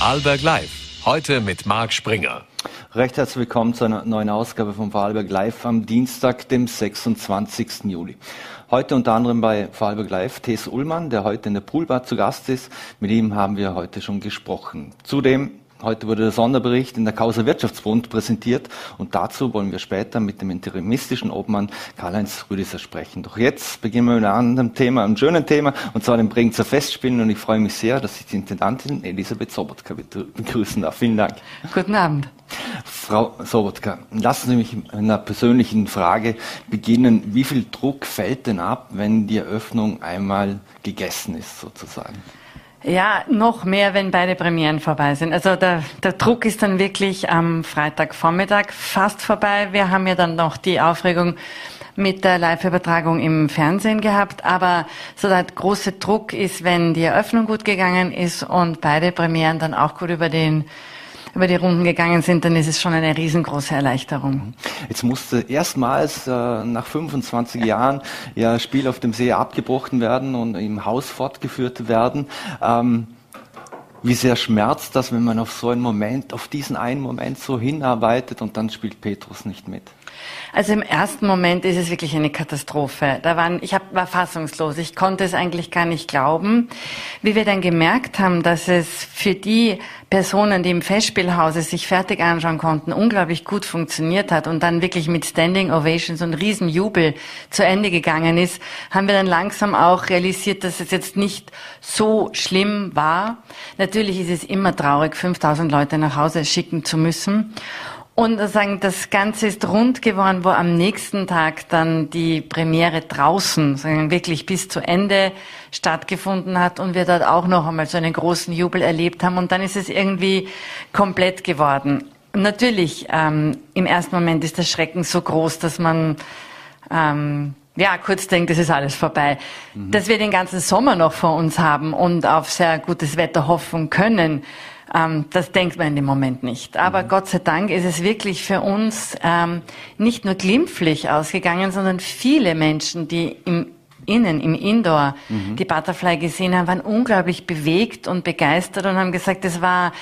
Vorarlberg Live. Heute mit Marc Springer. Recht herzlich willkommen zu einer neuen Ausgabe von Vorarlberg Live am Dienstag, dem 26. Juli. Heute unter anderem bei Vorarlberg Live Thes Ullmann, der heute in der Poolbar zu Gast ist. Mit ihm haben wir heute schon gesprochen. Zudem Heute wurde der Sonderbericht in der Causa Wirtschaftsbund präsentiert und dazu wollen wir später mit dem interimistischen Obmann Karl-Heinz Rüdiser sprechen. Doch jetzt beginnen wir mit einem anderen Thema, einem schönen Thema, und zwar dem Bregenzer Festspielen und ich freue mich sehr, dass ich die Intendantin Elisabeth Sobotka begrüßen darf. Vielen Dank. Guten Abend. Frau Sobotka, lassen Sie mich mit einer persönlichen Frage beginnen. Wie viel Druck fällt denn ab, wenn die Eröffnung einmal gegessen ist, sozusagen? Ja, noch mehr, wenn beide Premieren vorbei sind. Also der, der Druck ist dann wirklich am Freitagvormittag fast vorbei. Wir haben ja dann noch die Aufregung mit der Live-Übertragung im Fernsehen gehabt. Aber so der große Druck ist, wenn die Eröffnung gut gegangen ist und beide Premieren dann auch gut über den über die Runden gegangen sind, dann ist es schon eine riesengroße Erleichterung. Jetzt musste erstmals äh, nach 25 Jahren ja Spiel auf dem See abgebrochen werden und im Haus fortgeführt werden. Ähm, wie sehr schmerzt das, wenn man auf so einen Moment, auf diesen einen Moment so hinarbeitet und dann spielt Petrus nicht mit? Also im ersten Moment ist es wirklich eine Katastrophe. Da waren, ich hab, war fassungslos. Ich konnte es eigentlich gar nicht glauben. Wie wir dann gemerkt haben, dass es für die Personen, die im Festspielhause sich fertig anschauen konnten, unglaublich gut funktioniert hat und dann wirklich mit Standing Ovations und Riesenjubel zu Ende gegangen ist, haben wir dann langsam auch realisiert, dass es jetzt nicht so schlimm war. Natürlich ist es immer traurig, 5000 Leute nach Hause schicken zu müssen. Und sagen, das Ganze ist rund geworden, wo am nächsten Tag dann die Premiere draußen sagen, wirklich bis zu Ende stattgefunden hat und wir dort auch noch einmal so einen großen Jubel erlebt haben. Und dann ist es irgendwie komplett geworden. natürlich, ähm, im ersten Moment ist der Schrecken so groß, dass man ähm, ja, kurz denkt, es ist alles vorbei. Mhm. Dass wir den ganzen Sommer noch vor uns haben und auf sehr gutes Wetter hoffen können, ähm, das denkt man in dem Moment nicht. Aber mhm. Gott sei Dank ist es wirklich für uns ähm, nicht nur glimpflich ausgegangen, sondern viele Menschen, die im Innen, im Indoor, mhm. die Butterfly gesehen haben, waren unglaublich bewegt und begeistert und haben gesagt, es war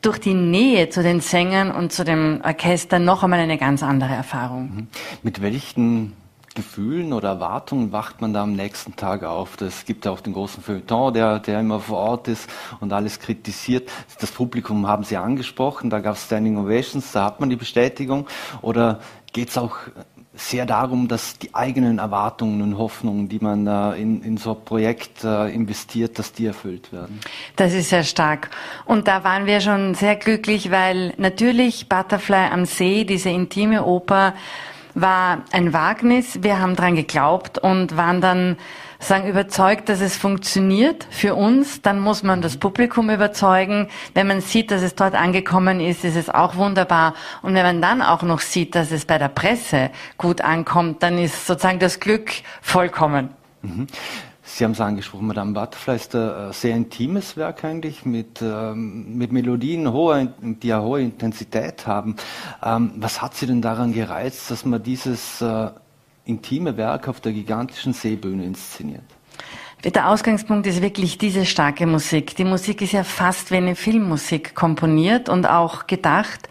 durch die Nähe zu den Sängern und zu dem Orchester noch einmal eine ganz andere Erfahrung. Mhm. Mit welchen Gefühlen oder Erwartungen wacht man da am nächsten Tag auf? Es gibt ja auch den großen Feuilleton, der, der immer vor Ort ist und alles kritisiert. Das Publikum haben Sie angesprochen, da gab es Standing Ovations, da hat man die Bestätigung. Oder geht es auch sehr darum, dass die eigenen Erwartungen und Hoffnungen, die man äh, in, in so ein Projekt äh, investiert, dass die erfüllt werden. Das ist sehr stark. Und da waren wir schon sehr glücklich, weil natürlich Butterfly am See, diese intime Oper, war ein Wagnis. Wir haben dran geglaubt und waren dann sagen überzeugt, dass es funktioniert für uns, dann muss man das Publikum überzeugen. Wenn man sieht, dass es dort angekommen ist, ist es auch wunderbar. Und wenn man dann auch noch sieht, dass es bei der Presse gut ankommt, dann ist sozusagen das Glück vollkommen. Mhm. Sie haben es angesprochen, Madame Butterfly ist ein äh, sehr intimes Werk eigentlich, mit, ähm, mit Melodien, hoher, die eine hohe Intensität haben. Ähm, was hat Sie denn daran gereizt, dass man dieses äh, intime Werk auf der gigantischen Seebühne inszeniert? Der Ausgangspunkt ist wirklich diese starke Musik. Die Musik ist ja fast wie eine Filmmusik komponiert und auch gedacht.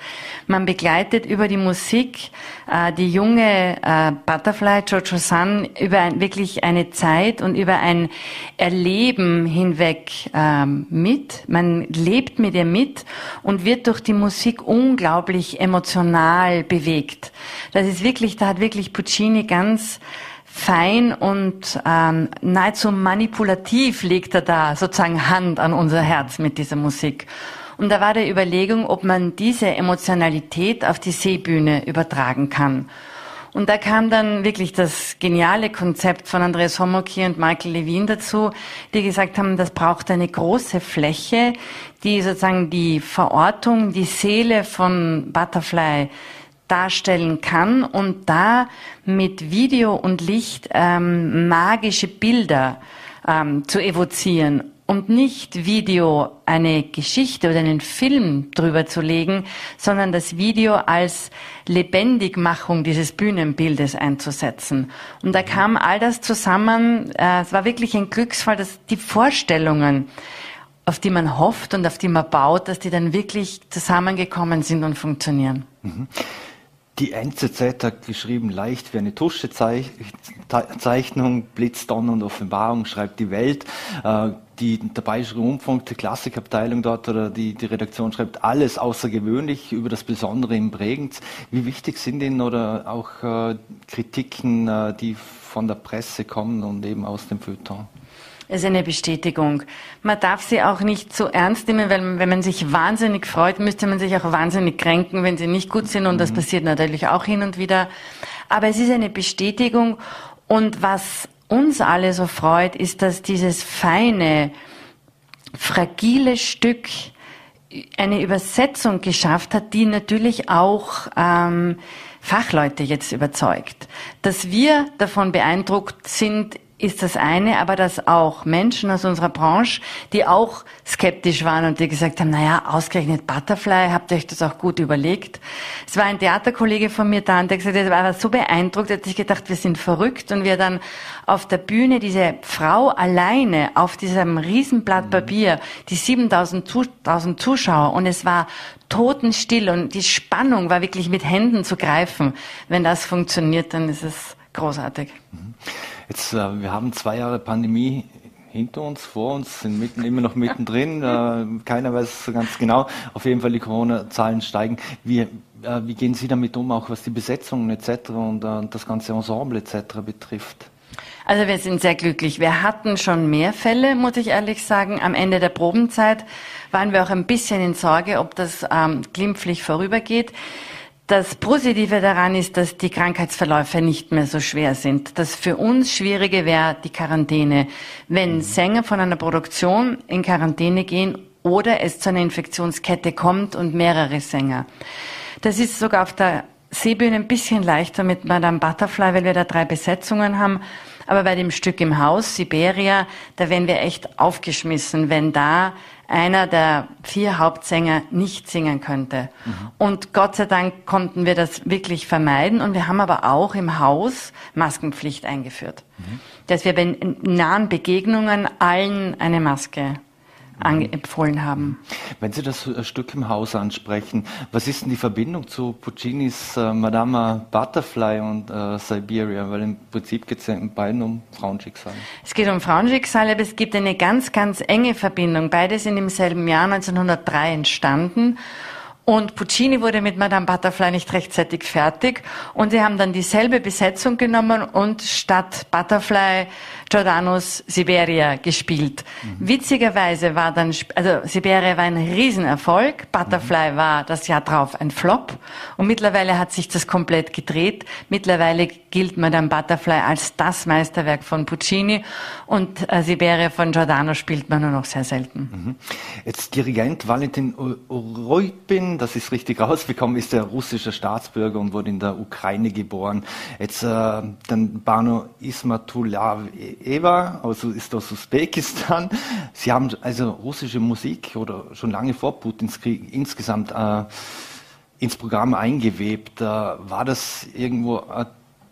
Man begleitet über die Musik äh, die junge äh, Butterfly, Jojo Sun, über ein, wirklich eine Zeit und über ein Erleben hinweg ähm, mit. Man lebt mit ihr mit und wird durch die Musik unglaublich emotional bewegt. Das ist wirklich, da hat wirklich Puccini ganz fein und ähm, nahezu manipulativ legt er da sozusagen Hand an unser Herz mit dieser Musik. Und da war der Überlegung, ob man diese Emotionalität auf die Seebühne übertragen kann. Und da kam dann wirklich das geniale Konzept von Andreas Homoki und Michael Levin dazu, die gesagt haben, das braucht eine große Fläche, die sozusagen die Verortung, die Seele von Butterfly darstellen kann und da mit Video und Licht ähm, magische Bilder ähm, zu evozieren und nicht Video eine Geschichte oder einen Film drüber zu legen, sondern das Video als Lebendigmachung dieses Bühnenbildes einzusetzen. Und da kam all das zusammen. Äh, es war wirklich ein Glücksfall, dass die Vorstellungen auf die man hofft und auf die man baut, dass die dann wirklich zusammengekommen sind und funktionieren. Mhm. Die NZZ hat geschrieben, leicht wie eine Tuschezeichnung, Blitz, Donner und Offenbarung, schreibt die Welt. Äh, die, der Bayerische Rundfunk, die Klassikabteilung dort oder die, die Redaktion schreibt alles außergewöhnlich über das Besondere im Bregenz. Wie wichtig sind Ihnen oder auch äh, Kritiken, äh, die von der Presse kommen und eben aus dem Feuilleton? Ist eine Bestätigung. Man darf sie auch nicht so ernst nehmen, weil wenn man sich wahnsinnig freut, müsste man sich auch wahnsinnig kränken, wenn sie nicht gut sind und mhm. das passiert natürlich auch hin und wieder. Aber es ist eine Bestätigung und was uns alle so freut, ist, dass dieses feine, fragile Stück eine Übersetzung geschafft hat, die natürlich auch ähm, Fachleute jetzt überzeugt. Dass wir davon beeindruckt sind, ist das eine, aber dass auch Menschen aus unserer Branche, die auch skeptisch waren und die gesagt haben, naja, ausgerechnet Butterfly, habt ihr euch das auch gut überlegt? Es war ein Theaterkollege von mir da und der gesagt er war so beeindruckt, er hat sich gedacht, wir sind verrückt und wir dann auf der Bühne diese Frau alleine auf diesem Riesenblatt mhm. Papier, die 7000 Zuschauer und es war totenstill und die Spannung war wirklich mit Händen zu greifen. Wenn das funktioniert, dann ist es großartig. Mhm. Jetzt, äh, wir haben zwei Jahre Pandemie hinter uns, vor uns, sind mitten, immer noch mittendrin. Äh, keiner weiß es so ganz genau. Auf jeden Fall die Corona-Zahlen steigen. Wie, äh, wie gehen Sie damit um, auch was die Besetzungen etc. und äh, das ganze Ensemble etc. betrifft? Also wir sind sehr glücklich. Wir hatten schon mehr Fälle, muss ich ehrlich sagen. Am Ende der Probenzeit waren wir auch ein bisschen in Sorge, ob das ähm, glimpflich vorübergeht. Das Positive daran ist, dass die Krankheitsverläufe nicht mehr so schwer sind. Das für uns Schwierige wäre die Quarantäne. Wenn mhm. Sänger von einer Produktion in Quarantäne gehen oder es zu einer Infektionskette kommt und mehrere Sänger. Das ist sogar auf der Seebühne ein bisschen leichter mit Madame Butterfly, weil wir da drei Besetzungen haben. Aber bei dem Stück im Haus, Siberia, da werden wir echt aufgeschmissen, wenn da einer der vier Hauptsänger nicht singen könnte. Mhm. Und Gott sei Dank konnten wir das wirklich vermeiden. Und wir haben aber auch im Haus Maskenpflicht eingeführt. Mhm. Dass wir bei nahen Begegnungen allen eine Maske empfohlen haben. Wenn Sie das Stück im Haus ansprechen, was ist denn die Verbindung zu Puccinis äh, Madama Butterfly und äh, Siberia? Weil im Prinzip geht es ja in beiden um Frauenschicksale. Es geht um Frauenschicksale, aber es gibt eine ganz, ganz enge Verbindung. Beide sind im selben Jahr 1903 entstanden. Und Puccini wurde mit Madame Butterfly nicht rechtzeitig fertig. Und sie haben dann dieselbe Besetzung genommen und statt Butterfly Giordano's Siberia gespielt. Mhm. Witzigerweise war dann, also Siberia war ein Riesenerfolg, Butterfly mhm. war das Jahr drauf ein Flop und mittlerweile hat sich das komplett gedreht. Mittlerweile gilt Madame Butterfly als das Meisterwerk von Puccini und äh, Siberia von Giordano spielt man nur noch sehr selten. Mhm. Jetzt Dirigent Valentin Reutin, das ist richtig rausbekommen, ist der russische Staatsbürger und wurde in der Ukraine geboren. Jetzt äh, dann Bano Ismatulav Eva, also ist aus Usbekistan. Sie haben also russische Musik oder schon lange vor Putins Krieg insgesamt äh, ins Programm eingewebt. Äh, war das irgendwo eine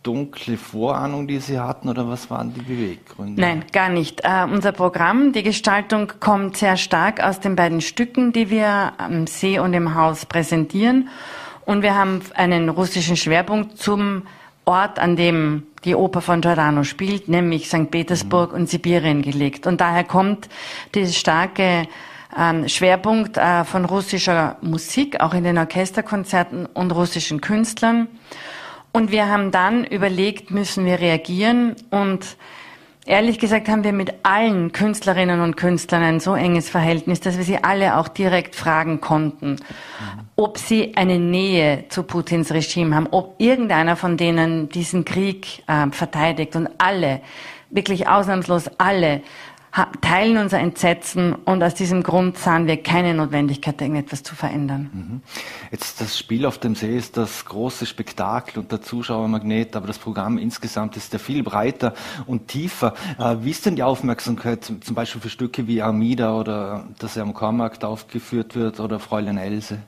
dunkle Vorahnung, die Sie hatten, oder was waren die Beweggründe? Nein, gar nicht. Uh, unser Programm, die Gestaltung kommt sehr stark aus den beiden Stücken, die wir am See und im Haus präsentieren. Und wir haben einen russischen Schwerpunkt zum Ort, an dem die Oper von Giordano spielt, nämlich St. Petersburg mhm. und Sibirien gelegt. Und daher kommt dieses starke ähm, Schwerpunkt äh, von russischer Musik, auch in den Orchesterkonzerten und russischen Künstlern. Und wir haben dann überlegt, müssen wir reagieren und Ehrlich gesagt haben wir mit allen Künstlerinnen und Künstlern ein so enges Verhältnis, dass wir sie alle auch direkt fragen konnten, ob sie eine Nähe zu Putins Regime haben, ob irgendeiner von denen diesen Krieg äh, verteidigt. Und alle, wirklich ausnahmslos alle, teilen unser Entsetzen und aus diesem Grund sahen wir keine Notwendigkeit, irgendetwas zu verändern. Mhm. Jetzt das Spiel auf dem See ist das große Spektakel und der Zuschauermagnet, aber das Programm insgesamt ist ja viel breiter und tiefer. Äh, wie ist denn die Aufmerksamkeit zum Beispiel für Stücke wie Armida oder das ja am Kormarkt aufgeführt wird oder Fräulein Else?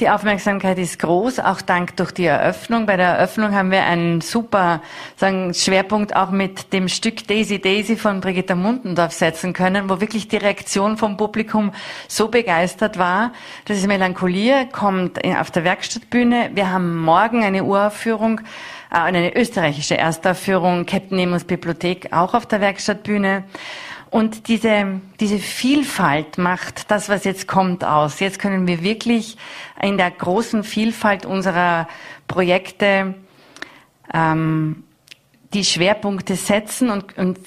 Die Aufmerksamkeit ist groß, auch dank durch die Eröffnung. Bei der Eröffnung haben wir einen super sagen, Schwerpunkt auch mit dem Stück Daisy Daisy von Brigitta Mundendorf setzen können, wo wirklich die Reaktion vom Publikum so begeistert war. Das ist Melancholie, kommt auf der Werkstattbühne. Wir haben morgen eine Uraufführung, äh, eine österreichische Erstaufführung, Captain Nemos Bibliothek, auch auf der Werkstattbühne. Und diese, diese Vielfalt macht das, was jetzt kommt, aus. Jetzt können wir wirklich in der großen Vielfalt unserer Projekte ähm, die Schwerpunkte setzen und, und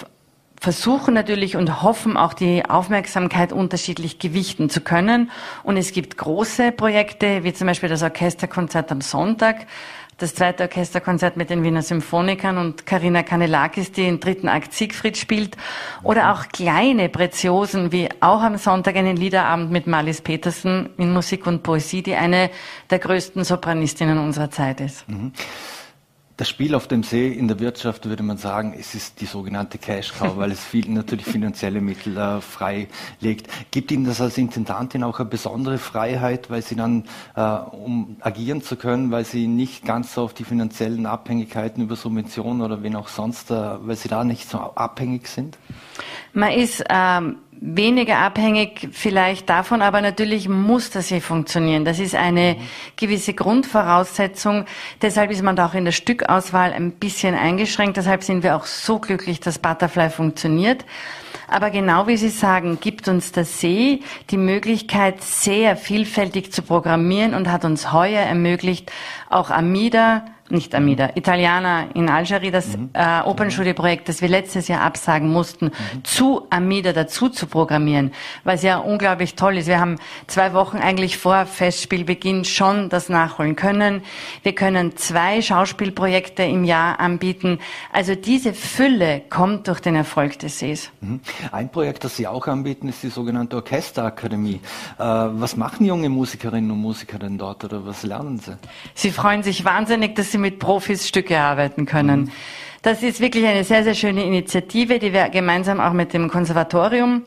versuchen natürlich und hoffen auch die Aufmerksamkeit unterschiedlich gewichten zu können. Und es gibt große Projekte, wie zum Beispiel das Orchesterkonzert am Sonntag, das zweite Orchesterkonzert mit den Wiener Symphonikern und Karina Kanelakis, die den dritten Akt Siegfried spielt. Oder auch kleine Preziosen, wie auch am Sonntag einen Liederabend mit Marlies Petersen in Musik und Poesie, die eine der größten Sopranistinnen unserer Zeit ist. Mhm. Das Spiel auf dem See in der Wirtschaft würde man sagen, es ist die sogenannte Cash Cow, weil es viel natürlich finanzielle Mittel äh, frei legt. Gibt Ihnen das als Intendantin auch eine besondere Freiheit, weil Sie dann, äh, um agieren zu können, weil Sie nicht ganz so auf die finanziellen Abhängigkeiten über Subventionen oder wen auch sonst, äh, weil Sie da nicht so abhängig sind? Man ist ähm, weniger abhängig vielleicht davon, aber natürlich muss das hier funktionieren. Das ist eine gewisse Grundvoraussetzung. Deshalb ist man da auch in der Stückauswahl ein bisschen eingeschränkt. Deshalb sind wir auch so glücklich, dass Butterfly funktioniert. Aber genau wie Sie sagen, gibt uns der See die Möglichkeit, sehr vielfältig zu programmieren und hat uns heuer ermöglicht, auch Amida nicht Amida, Italiana in Algerie, das mhm. äh, Open Studio Projekt, das wir letztes Jahr absagen mussten, mhm. zu Amida dazu zu programmieren, was ja unglaublich toll ist. Wir haben zwei Wochen eigentlich vor Festspielbeginn schon das nachholen können. Wir können zwei Schauspielprojekte im Jahr anbieten. Also diese Fülle kommt durch den Erfolg des Sees. Mhm. Ein Projekt, das Sie auch anbieten, ist die sogenannte Orchesterakademie. Äh, was machen junge Musikerinnen und Musiker denn dort oder was lernen sie? Sie freuen sich wahnsinnig, dass sie mit Profis Stücke arbeiten können. Mhm. Das ist wirklich eine sehr, sehr schöne Initiative, die wir gemeinsam auch mit dem Konservatorium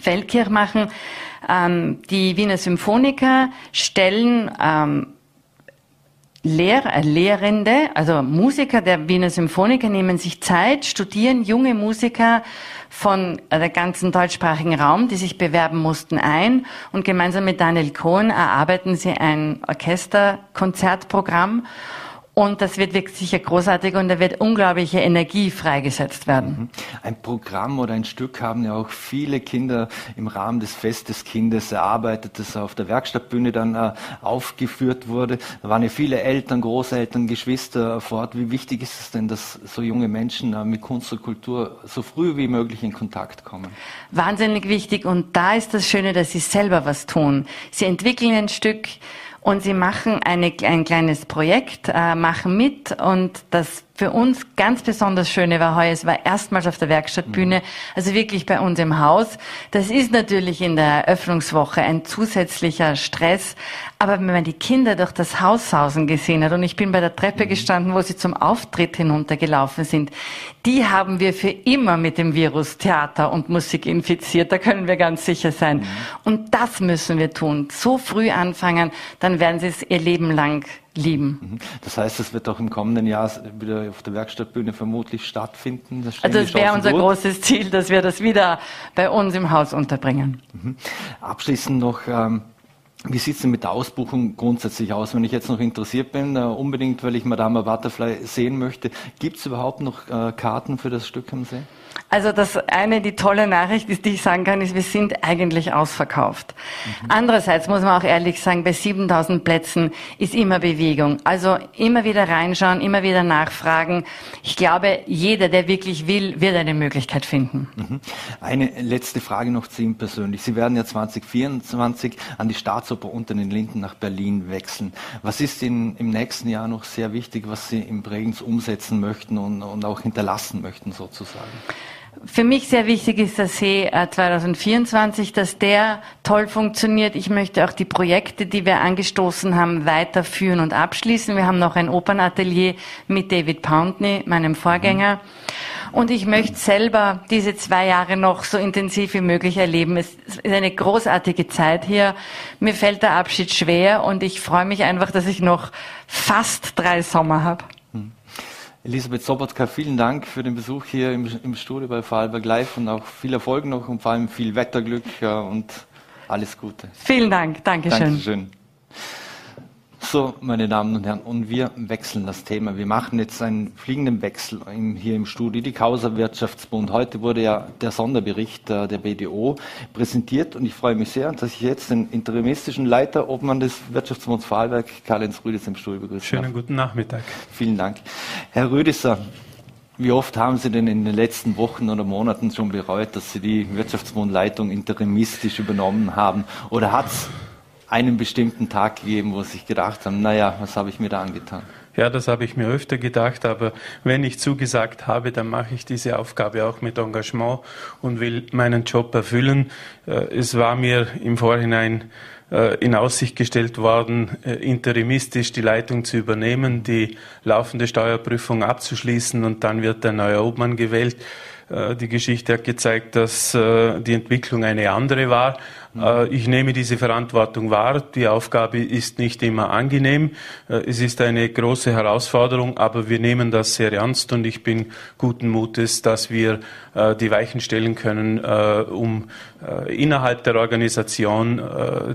Feldkirch machen. Ähm, die Wiener Symphoniker stellen ähm, Lehr äh, Lehrende, also Musiker der Wiener Symphoniker nehmen sich Zeit, studieren junge Musiker von der ganzen deutschsprachigen Raum, die sich bewerben mussten, ein und gemeinsam mit Daniel Cohn erarbeiten sie ein Orchesterkonzertprogramm und das wird wirklich sicher großartig und da wird unglaubliche Energie freigesetzt werden. Mhm. Ein Programm oder ein Stück haben ja auch viele Kinder im Rahmen des Fest des Kindes erarbeitet, das auf der Werkstattbühne dann äh, aufgeführt wurde. Da waren ja viele Eltern, Großeltern, Geschwister vor Ort. Wie wichtig ist es denn, dass so junge Menschen äh, mit Kunst und Kultur so früh wie möglich in Kontakt kommen? Wahnsinnig wichtig und da ist das Schöne, dass sie selber was tun. Sie entwickeln ein Stück, und sie machen eine, ein kleines Projekt, äh, machen mit und das für uns ganz besonders Schöne war heuer, es war erstmals auf der Werkstattbühne, mhm. also wirklich bei uns im Haus. Das ist natürlich in der Eröffnungswoche ein zusätzlicher Stress, aber wenn man die Kinder durch das Haus sausen gesehen hat und ich bin bei der Treppe mhm. gestanden, wo sie zum Auftritt hinuntergelaufen sind, die haben wir für immer mit dem Virus Theater und Musik infiziert, da können wir ganz sicher sein. Mhm. Und das müssen wir tun, so früh anfangen, dann werden sie es ihr Leben lang lieben. Mhm. Das heißt, es wird auch im kommenden Jahr wieder auf der Werkstattbühne vermutlich stattfinden. Das also das wäre unser gut. großes Ziel, dass wir das wieder bei uns im Haus unterbringen. Mhm. Abschließend noch, ähm, wie sieht es denn mit der Ausbuchung grundsätzlich aus? Wenn ich jetzt noch interessiert bin, äh, unbedingt, weil ich Madame Butterfly sehen möchte, gibt es überhaupt noch äh, Karten für das Stück am See? Also das eine, die tolle Nachricht ist, die ich sagen kann, ist, wir sind eigentlich ausverkauft. Mhm. Andererseits muss man auch ehrlich sagen, bei 7000 Plätzen ist immer Bewegung. Also immer wieder reinschauen, immer wieder nachfragen. Ich glaube, jeder, der wirklich will, wird eine Möglichkeit finden. Mhm. Eine letzte Frage noch zu Ihnen persönlich. Sie werden ja 2024 an die Staatsoper unter den Linden nach Berlin wechseln. Was ist Ihnen im nächsten Jahr noch sehr wichtig, was Sie im Bregenz umsetzen möchten und, und auch hinterlassen möchten sozusagen? Für mich sehr wichtig ist der See 2024, dass der toll funktioniert. Ich möchte auch die Projekte, die wir angestoßen haben, weiterführen und abschließen. Wir haben noch ein Opernatelier mit David Pountney, meinem Vorgänger. Und ich möchte selber diese zwei Jahre noch so intensiv wie möglich erleben. Es ist eine großartige Zeit hier. Mir fällt der Abschied schwer und ich freue mich einfach, dass ich noch fast drei Sommer habe. Hm. Elisabeth Sobotka, vielen Dank für den Besuch hier im, im Studio bei Vorarlberg Live und auch viel Erfolg noch und vor allem viel Wetterglück und alles Gute. Vielen Dank. Dankeschön. Dankeschön. So, meine Damen und Herren, und wir wechseln das Thema. Wir machen jetzt einen fliegenden Wechsel hier im Studio. Die Causa Wirtschaftsbund. Heute wurde ja der Sonderbericht äh, der BDO präsentiert und ich freue mich sehr, dass ich jetzt den interimistischen Leiter Obmann des Wirtschaftsbunds Vorarlberg, Karl-Heinz Rüdis, im Studio begrüße. Schönen darf. guten Nachmittag. Vielen Dank. Herr Rüdisser, wie oft haben Sie denn in den letzten Wochen oder Monaten schon bereut, dass Sie die Wirtschaftsbundleitung interimistisch übernommen haben? Oder hat es einen bestimmten Tag gegeben, wo sich gedacht haben, naja, was habe ich mir da angetan? Ja, das habe ich mir öfter gedacht, aber wenn ich zugesagt habe, dann mache ich diese Aufgabe auch mit Engagement und will meinen Job erfüllen. Äh, es war mir im Vorhinein äh, in Aussicht gestellt worden, äh, interimistisch die Leitung zu übernehmen, die laufende Steuerprüfung abzuschließen und dann wird der neue Obmann gewählt. Die Geschichte hat gezeigt, dass die Entwicklung eine andere war äh, ich nehme diese Verantwortung wahr. Die Aufgabe ist nicht immer angenehm. Äh, es ist eine große Herausforderung, aber wir nehmen das sehr ernst und ich bin guten Mutes, dass wir äh, die Weichen stellen können, um innerhalb der Organisation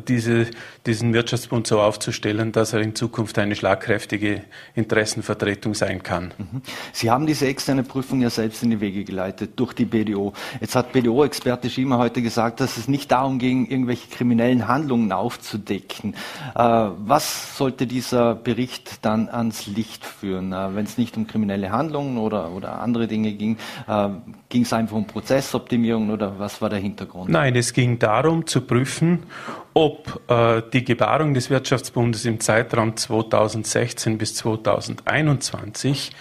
diese, diesen Wirtschaftsbund so aufzustellen, dass er in Zukunft eine schlagkräftige Interessenvertretung sein kann. Mhm. Sie haben diese externe Prüfung ja selbst in die Wege geleitet durch die BDO. Jetzt hat BDO-Experte Schiemer heute gesagt, dass es nicht darum ging, irgendwelche kriminellen Handlungen aufzudecken. Äh, was sollte dieser Bericht dann ans Licht führen? Äh, Wenn es nicht um kriminelle Handlungen oder, oder andere Dinge ging, äh, ging es einfach um Prozessoptimierung oder was war der Hintergrund? Nein, es ging darum zu prüfen, ob die Gebarung des Wirtschaftsbundes im Zeitraum 2016 bis 2021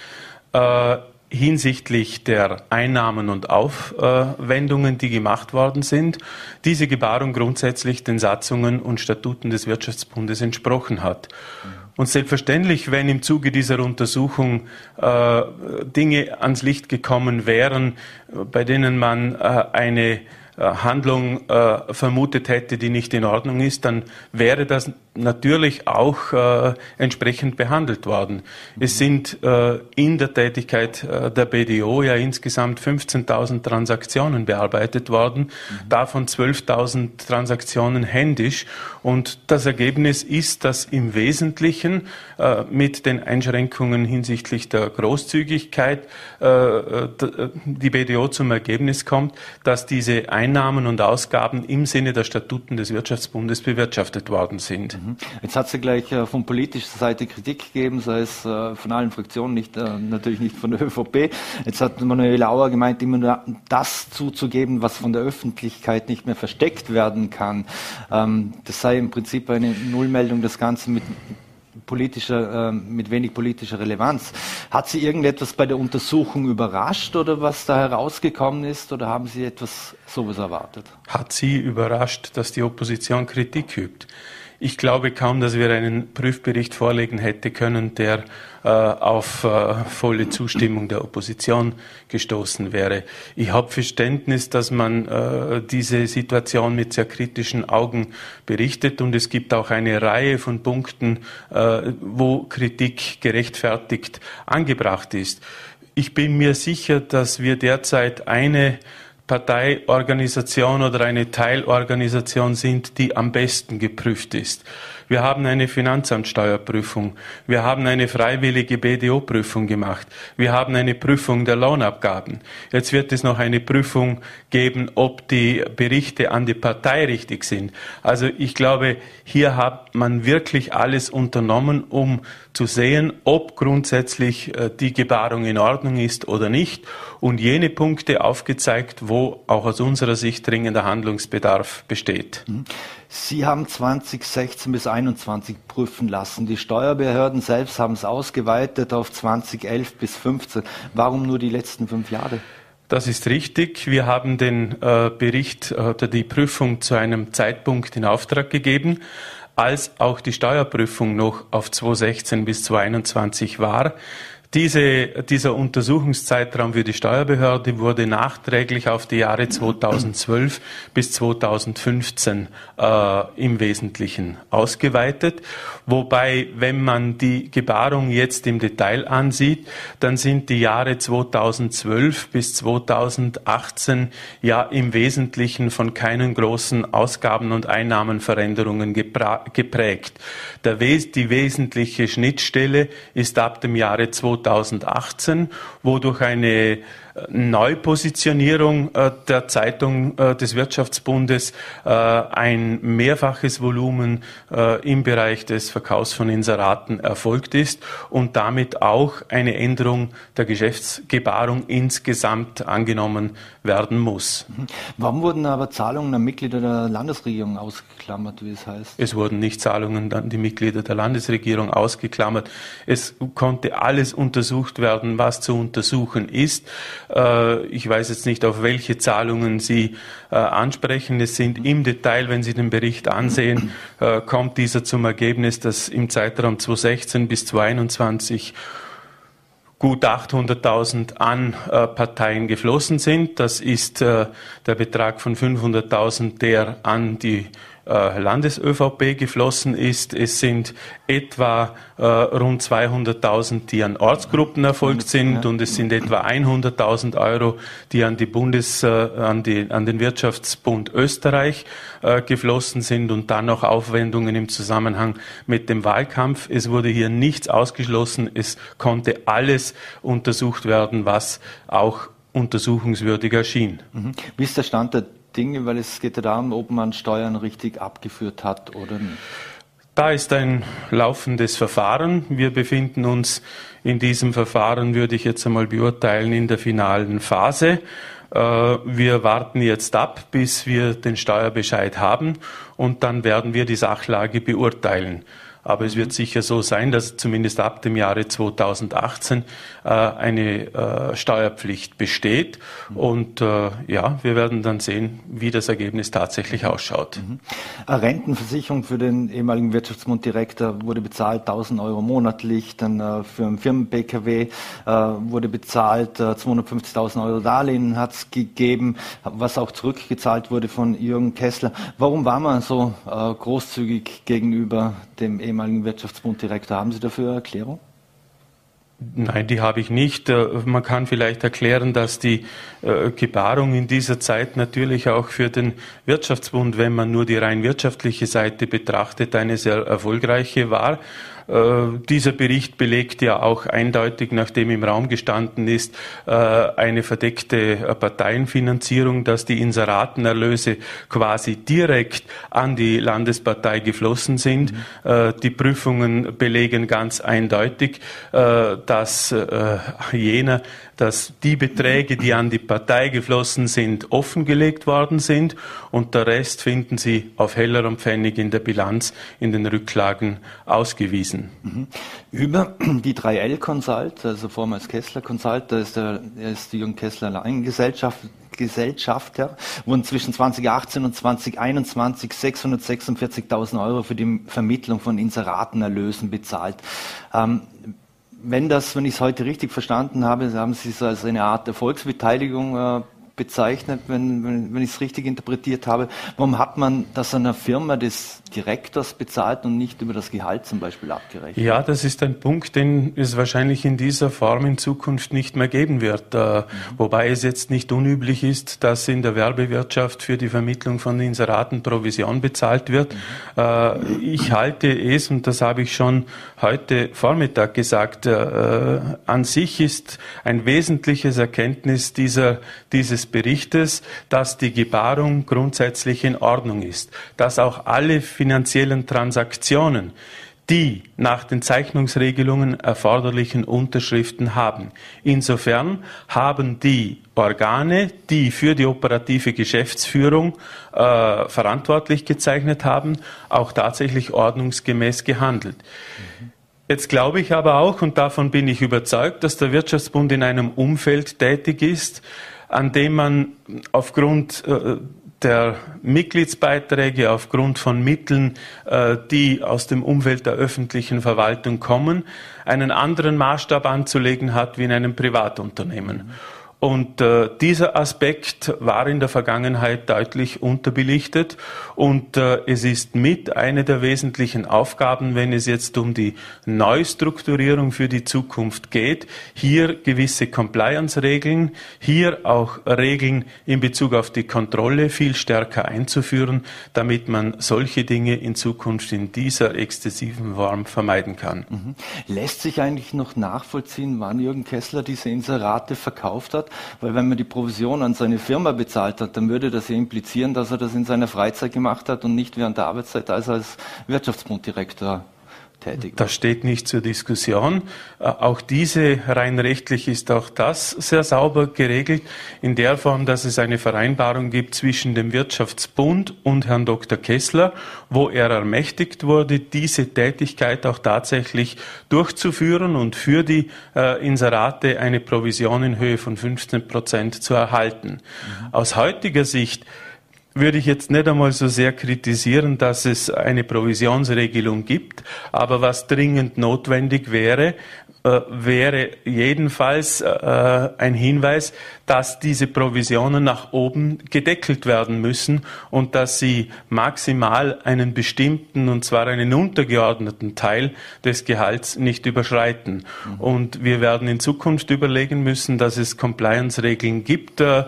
äh, hinsichtlich der Einnahmen und Aufwendungen, die gemacht worden sind, diese Gebarung grundsätzlich den Satzungen und Statuten des Wirtschaftsbundes entsprochen hat. Und selbstverständlich, wenn im Zuge dieser Untersuchung äh, Dinge ans Licht gekommen wären, bei denen man äh, eine äh, Handlung äh, vermutet hätte, die nicht in Ordnung ist, dann wäre das natürlich auch äh, entsprechend behandelt worden. Mhm. Es sind äh, in der Tätigkeit äh, der BDO ja insgesamt 15.000 Transaktionen bearbeitet worden, mhm. davon 12.000 Transaktionen händisch. Und das Ergebnis ist, dass im Wesentlichen äh, mit den Einschränkungen hinsichtlich der Großzügigkeit äh, äh, die BDO zum Ergebnis kommt, dass diese Einnahmen und Ausgaben im Sinne der Statuten des Wirtschaftsbundes bewirtschaftet worden sind. Mhm. Mhm. Jetzt hat ja gleich äh, von politischer Seite Kritik gegeben, sei es äh, von allen Fraktionen, nicht, äh, natürlich nicht von der ÖVP. Jetzt hat Manuel Lauer gemeint, immer nur das zuzugeben, was von der Öffentlichkeit nicht mehr versteckt werden kann. Ähm, das sei im Prinzip eine Nullmeldung, das Ganze mit politischer, äh, mit wenig politischer Relevanz. Hat Sie irgendetwas bei der Untersuchung überrascht oder was da herausgekommen ist oder haben Sie etwas sowas erwartet? Hat Sie überrascht, dass die Opposition Kritik übt? Ich glaube kaum, dass wir einen Prüfbericht vorlegen hätte können, der äh, auf äh, volle Zustimmung der Opposition gestoßen wäre. Ich habe Verständnis, dass man äh, diese Situation mit sehr kritischen Augen berichtet und es gibt auch eine Reihe von Punkten, äh, wo Kritik gerechtfertigt angebracht ist. Ich bin mir sicher, dass wir derzeit eine Parteiorganisation oder eine Teilorganisation sind, die am besten geprüft ist. Wir haben eine Finanzamtsteuerprüfung. Wir haben eine freiwillige BDO-Prüfung gemacht. Wir haben eine Prüfung der Lohnabgaben. Jetzt wird es noch eine Prüfung geben, ob die Berichte an die Partei richtig sind. Also ich glaube, hier hat man wirklich alles unternommen, um zu sehen, ob grundsätzlich äh, die Gebarung in Ordnung ist oder nicht und jene Punkte aufgezeigt, wo auch aus unserer Sicht dringender Handlungsbedarf besteht. Mhm. Sie haben 2016 bis 2021 prüfen lassen. Die Steuerbehörden selbst haben es ausgeweitet auf 2011 bis 2015. Warum nur die letzten fünf Jahre? Das ist richtig. Wir haben den äh, Bericht oder die Prüfung zu einem Zeitpunkt in Auftrag gegeben, als auch die Steuerprüfung noch auf 2016 bis 2021 war. Diese, dieser Untersuchungszeitraum für die Steuerbehörde wurde nachträglich auf die Jahre 2012 bis 2015 äh, im Wesentlichen ausgeweitet. Wobei, wenn man die Gebarung jetzt im Detail ansieht, dann sind die Jahre 2012 bis 2018 ja im Wesentlichen von keinen großen Ausgaben- und Einnahmenveränderungen geprägt. Der, die wesentliche Schnittstelle ist ab dem Jahre 2018 2018, wo durch eine Neupositionierung äh, der Zeitung äh, des Wirtschaftsbundes äh, ein mehrfaches Volumen im Bereich des Verkaufs von Inseraten erfolgt ist und damit auch eine Änderung der Geschäftsgebarung insgesamt angenommen werden muss. Mhm. Warum wurden aber Zahlungen an Mitglieder der Landesregierung ausgeklammert, wie es heißt? Es wurden nicht Zahlungen an die Mitglieder der Landesregierung ausgeklammert. Es konnte alles untersucht werden, was zu untersuchen ist. Äh, ich weiß jetzt nicht, auf welche Zahlungen Sie äh, ansprechen. Es sind im Detail, wenn Sie den Bericht ansehen, äh, kommt dieser zum Ergebnis, dass im Zeitraum 2016 bis 2021 gut 800.000 an Parteien geflossen sind. Das ist der Betrag von 500.000, der an die Landes-ÖVP geflossen ist. Es sind etwa äh, rund 200.000, die an Ortsgruppen erfolgt sind und es sind etwa 100.000 Euro, die an die Bundes, äh, an, die, an den Wirtschaftsbund Österreich äh, geflossen sind und dann noch Aufwendungen im Zusammenhang mit dem Wahlkampf. Es wurde hier nichts ausgeschlossen. Es konnte alles untersucht werden, was auch untersuchungswürdig erschien. Mhm. Wie ist der Stand der Dinge, weil es geht darum, ob man Steuern richtig abgeführt hat oder nicht. Da ist ein laufendes Verfahren. Wir befinden uns in diesem Verfahren, würde ich jetzt einmal beurteilen, in der finalen Phase. Äh, wir warten jetzt ab, bis wir den Steuerbescheid haben und dann werden wir die Sachlage beurteilen. Aber es wird sicher so sein, dass zumindest ab dem Jahre 2018 äh, eine äh, Steuerpflicht besteht. Und äh, ja, wir werden dann sehen, wie das Ergebnis tatsächlich ausschaut. Mhm. Eine Rentenversicherung für den ehemaligen Wirtschaftsmunddirektor wurde bezahlt, 1000 Euro monatlich. Dann äh, für einen Firmen-PKW äh, wurde bezahlt, 250.000 äh, Euro Darlehen hat es gegeben, was auch zurückgezahlt wurde von Jürgen Kessler. Warum war man so großzügig gegenüber dem ehemaligen Wirtschaftsbunddirektor. Haben Sie dafür eine Erklärung? Nein, die habe ich nicht. Äh, man kann vielleicht erklären, dass die äh, Gebarung in dieser Zeit natürlich auch für den Wirtschaftsbund, wenn man nur die rein wirtschaftliche Seite betrachtet, eine sehr erfolgreiche war. Äh, dieser Bericht belegt ja auch eindeutig, nachdem im Raum gestanden ist, äh, eine verdeckte Parteienfinanzierung, dass die Inseratenerlöse quasi direkt an die Landespartei geflossen sind. Mhm. Äh, die Prüfungen belegen ganz eindeutig, dass jener dass die Beträge, die an die Partei geflossen sind, offengelegt worden sind und der Rest finden Sie auf hellerem Pfennig in der Bilanz in den Rücklagen ausgewiesen. Mhm. Über die 3L Consult, also vormals Kessler Consult, da ist, der, ist die Jürgen Kessler Alleingesellschaft Gesellschafter wurden zwischen 2018 und 2021 646.000 Euro für die Vermittlung von Inseratenerlösen bezahlt. Ähm, wenn das, wenn ich es heute richtig verstanden habe, haben Sie es als eine Art Erfolgsbeteiligung äh, bezeichnet, wenn, wenn, wenn ich es richtig interpretiert habe. Warum hat man das einer Firma des Direktors bezahlt und nicht über das Gehalt zum Beispiel abgerechnet? Ja, das ist ein Punkt, den es wahrscheinlich in dieser Form in Zukunft nicht mehr geben wird. Äh, mhm. Wobei es jetzt nicht unüblich ist, dass in der Werbewirtschaft für die Vermittlung von Inseraten Provision bezahlt wird. Mhm. Äh, ich halte es, und das habe ich schon heute Vormittag gesagt, äh, an sich ist ein wesentliches Erkenntnis dieser, dieses Berichtes, dass die Gebarung grundsätzlich in Ordnung ist, dass auch alle finanziellen Transaktionen die nach den Zeichnungsregelungen erforderlichen Unterschriften haben. Insofern haben die Organe, die für die operative Geschäftsführung äh, verantwortlich gezeichnet haben, auch tatsächlich ordnungsgemäß gehandelt. Mhm. Jetzt glaube ich aber auch, und davon bin ich überzeugt, dass der Wirtschaftsbund in einem Umfeld tätig ist, an dem man aufgrund äh, der Mitgliedsbeiträge aufgrund von Mitteln, äh, die aus dem Umfeld der öffentlichen Verwaltung kommen, einen anderen Maßstab anzulegen hat wie in einem Privatunternehmen. Und äh, dieser Aspekt war in der Vergangenheit deutlich unterbelichtet und äh, es ist mit eine der wesentlichen Aufgaben, wenn es jetzt um die Neustrukturierung für die Zukunft geht, hier gewisse Compliance-Regeln, hier auch Regeln in Bezug auf die Kontrolle viel stärker einzuführen, damit man solche Dinge in Zukunft in dieser exzessiven Form vermeiden kann. Mhm. Lässt sich eigentlich noch nachvollziehen, wann Jürgen Kessler diese Inserate verkauft hat? weil wenn man die Provision an seine Firma bezahlt hat, dann würde das ja implizieren, dass er das in seiner Freizeit gemacht hat und nicht während der Arbeitszeit als als Wirtschaftsbunddirektor tätig. Das steht nicht zur Diskussion. Äh, auch diese rein rechtlich ist auch das sehr sauber geregelt, in der Form, dass es eine Vereinbarung gibt zwischen dem Wirtschaftsbund und Herrn Dr. Kessler, wo er ermächtigt wurde, diese Tätigkeit auch tatsächlich durchzuführen und für die äh, Inserate eine Provision in Höhe von 15 Prozent zu erhalten. Mhm. Aus heutiger Sicht würde ich jetzt nicht einmal so sehr kritisieren, dass es eine Provisionsregelung gibt, aber was dringend notwendig wäre, äh, wäre jedenfalls äh, ein Hinweis, dass diese Provisionen nach oben gedeckelt werden müssen und dass sie maximal einen bestimmten, und zwar einen untergeordneten Teil des Gehalts nicht überschreiten. Und wir werden in Zukunft überlegen müssen, dass es Compliance-Regeln gibt, äh,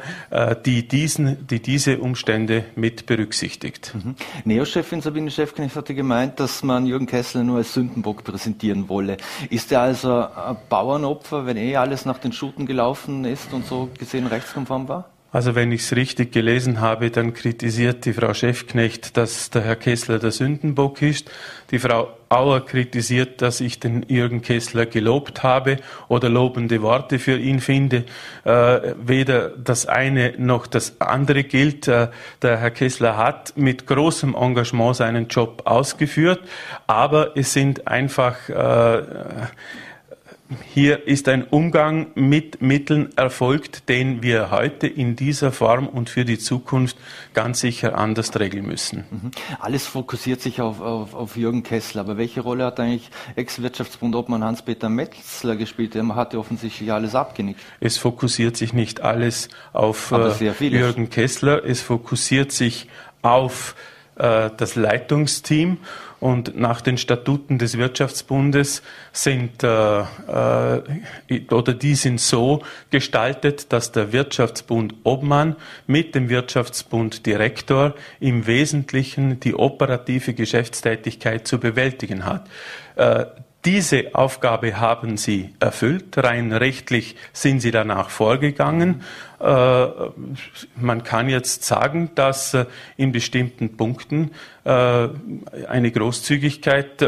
die, diesen, die diese Umstände mit berücksichtigt. Mhm. Neo-Chefin Sabine Schäfknecht hatte gemeint, dass man Jürgen Kessler nur als Sündenbock präsentieren wolle. Ist er also ein Bauernopfer, wenn eh alles nach den Schuten gelaufen ist und so gesehen rechtskonform war? Also wenn ich es richtig gelesen habe, dann kritisiert die Frau Chefknecht, dass der Herr Kessler der Sündenbock ist. Die Frau Auer kritisiert, dass ich den Jürgen Kessler gelobt habe oder lobende Worte für ihn finde. Äh, weder das eine noch das andere gilt. Äh, der Herr Kessler hat mit großem Engagement seinen Job ausgeführt, aber es sind einfach äh, hier ist ein Umgang mit Mitteln erfolgt, den wir heute in dieser Form und für die Zukunft ganz sicher anders regeln müssen. Mhm. Alles fokussiert sich auf, auf, auf Jürgen Kessler, aber welche Rolle hat eigentlich Ex-Wirtschaftsbundobmann Hans-Peter Metzler gespielt? Er hat ja offensichtlich alles abgenickt. Es fokussiert sich nicht alles auf äh, Jürgen Kessler, es fokussiert sich auf äh, das Leitungsteam und nach den Statuten des Wirtschaftsbundes sind äh, äh, oder die sind so gestaltet, dass der Wirtschaftsbund Obmann mit dem Wirtschaftsbund Direktor im Wesentlichen die operative Geschäftstätigkeit zu bewältigen hat. Äh, diese Aufgabe haben sie erfüllt. Rein rechtlich sind sie danach vorgegangen. Äh, man kann jetzt sagen, dass äh, in bestimmten Punkten äh, eine Großzügigkeit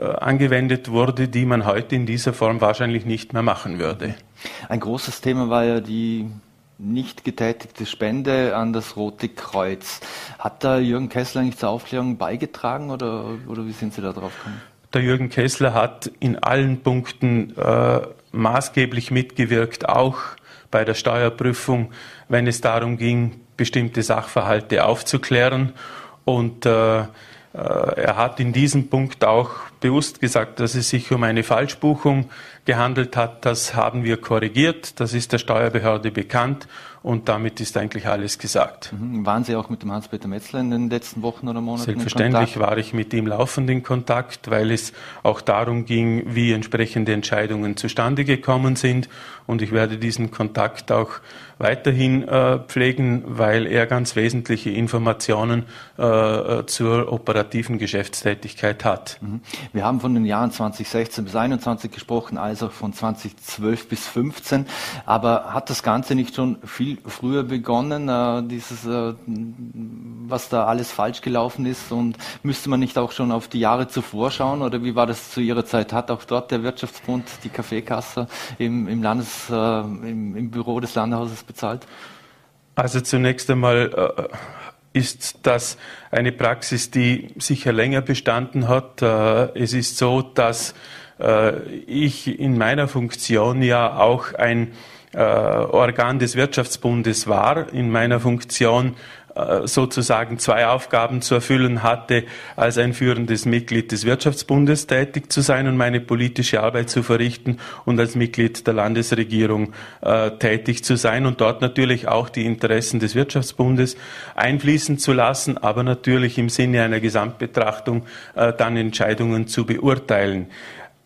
angewendet wurde, die man heute in dieser Form wahrscheinlich nicht mehr machen würde. Ein großes Thema war ja die nicht getätigte Spende an das Rote Kreuz. Hat da Jürgen Kessler nicht zur Aufklärung beigetragen oder, oder wie sind Sie da drauf gekommen? Der Jürgen Kessler hat in allen Punkten äh, maßgeblich mitgewirkt, auch bei der Steuerprüfung, wenn es darum ging, bestimmte Sachverhalte aufzuklären. Und äh, äh er hat in diesem Punkt auch bewusst gesagt, dass es sich um eine Falschbuchung gehandelt hat. Das haben wir korrigiert. Das ist der Steuerbehörde bekannt. Und damit ist eigentlich alles gesagt. Mhm. Waren Sie auch mit dem Hans-Peter Metzler in den letzten Wochen oder Monaten Selbstverständlich war ich mit ihm laufend in Kontakt, weil es auch darum ging, wie entsprechende Entscheidungen zustande gekommen sind. Und ich werde diesen Kontakt auch weiterhin äh, pflegen, weil er ganz wesentliche Informationen äh, zur operativen Geschäftstätigkeit hat. Mhm. Wir haben von den Jahren 2016 bis 2021 gesprochen, also von 2012 bis 2015. Aber hat das Ganze nicht schon viel viel früher begonnen, äh, dieses, äh, was da alles falsch gelaufen ist und müsste man nicht auch schon auf die Jahre zuvor schauen oder wie war das zu Ihrer Zeit? Hat auch dort der Wirtschaftsbund die Kaffeekasse im, im, Landes, äh, im, im Büro des Landhauses bezahlt? Also zunächst einmal äh, ist das eine Praxis, die sicher länger bestanden hat. Äh, es ist so, dass äh, ich in meiner Funktion ja auch ein Organ des Wirtschaftsbundes war. In meiner Funktion äh, sozusagen zwei Aufgaben zu erfüllen hatte, als ein führendes Mitglied des Wirtschaftsbundes tätig zu sein und meine politische Arbeit zu verrichten und als Mitglied der Landesregierung äh, tätig zu sein und dort natürlich auch die Interessen des Wirtschaftsbundes einfließen zu lassen, aber natürlich im Sinne einer Gesamtbetrachtung äh, dann Entscheidungen zu beurteilen.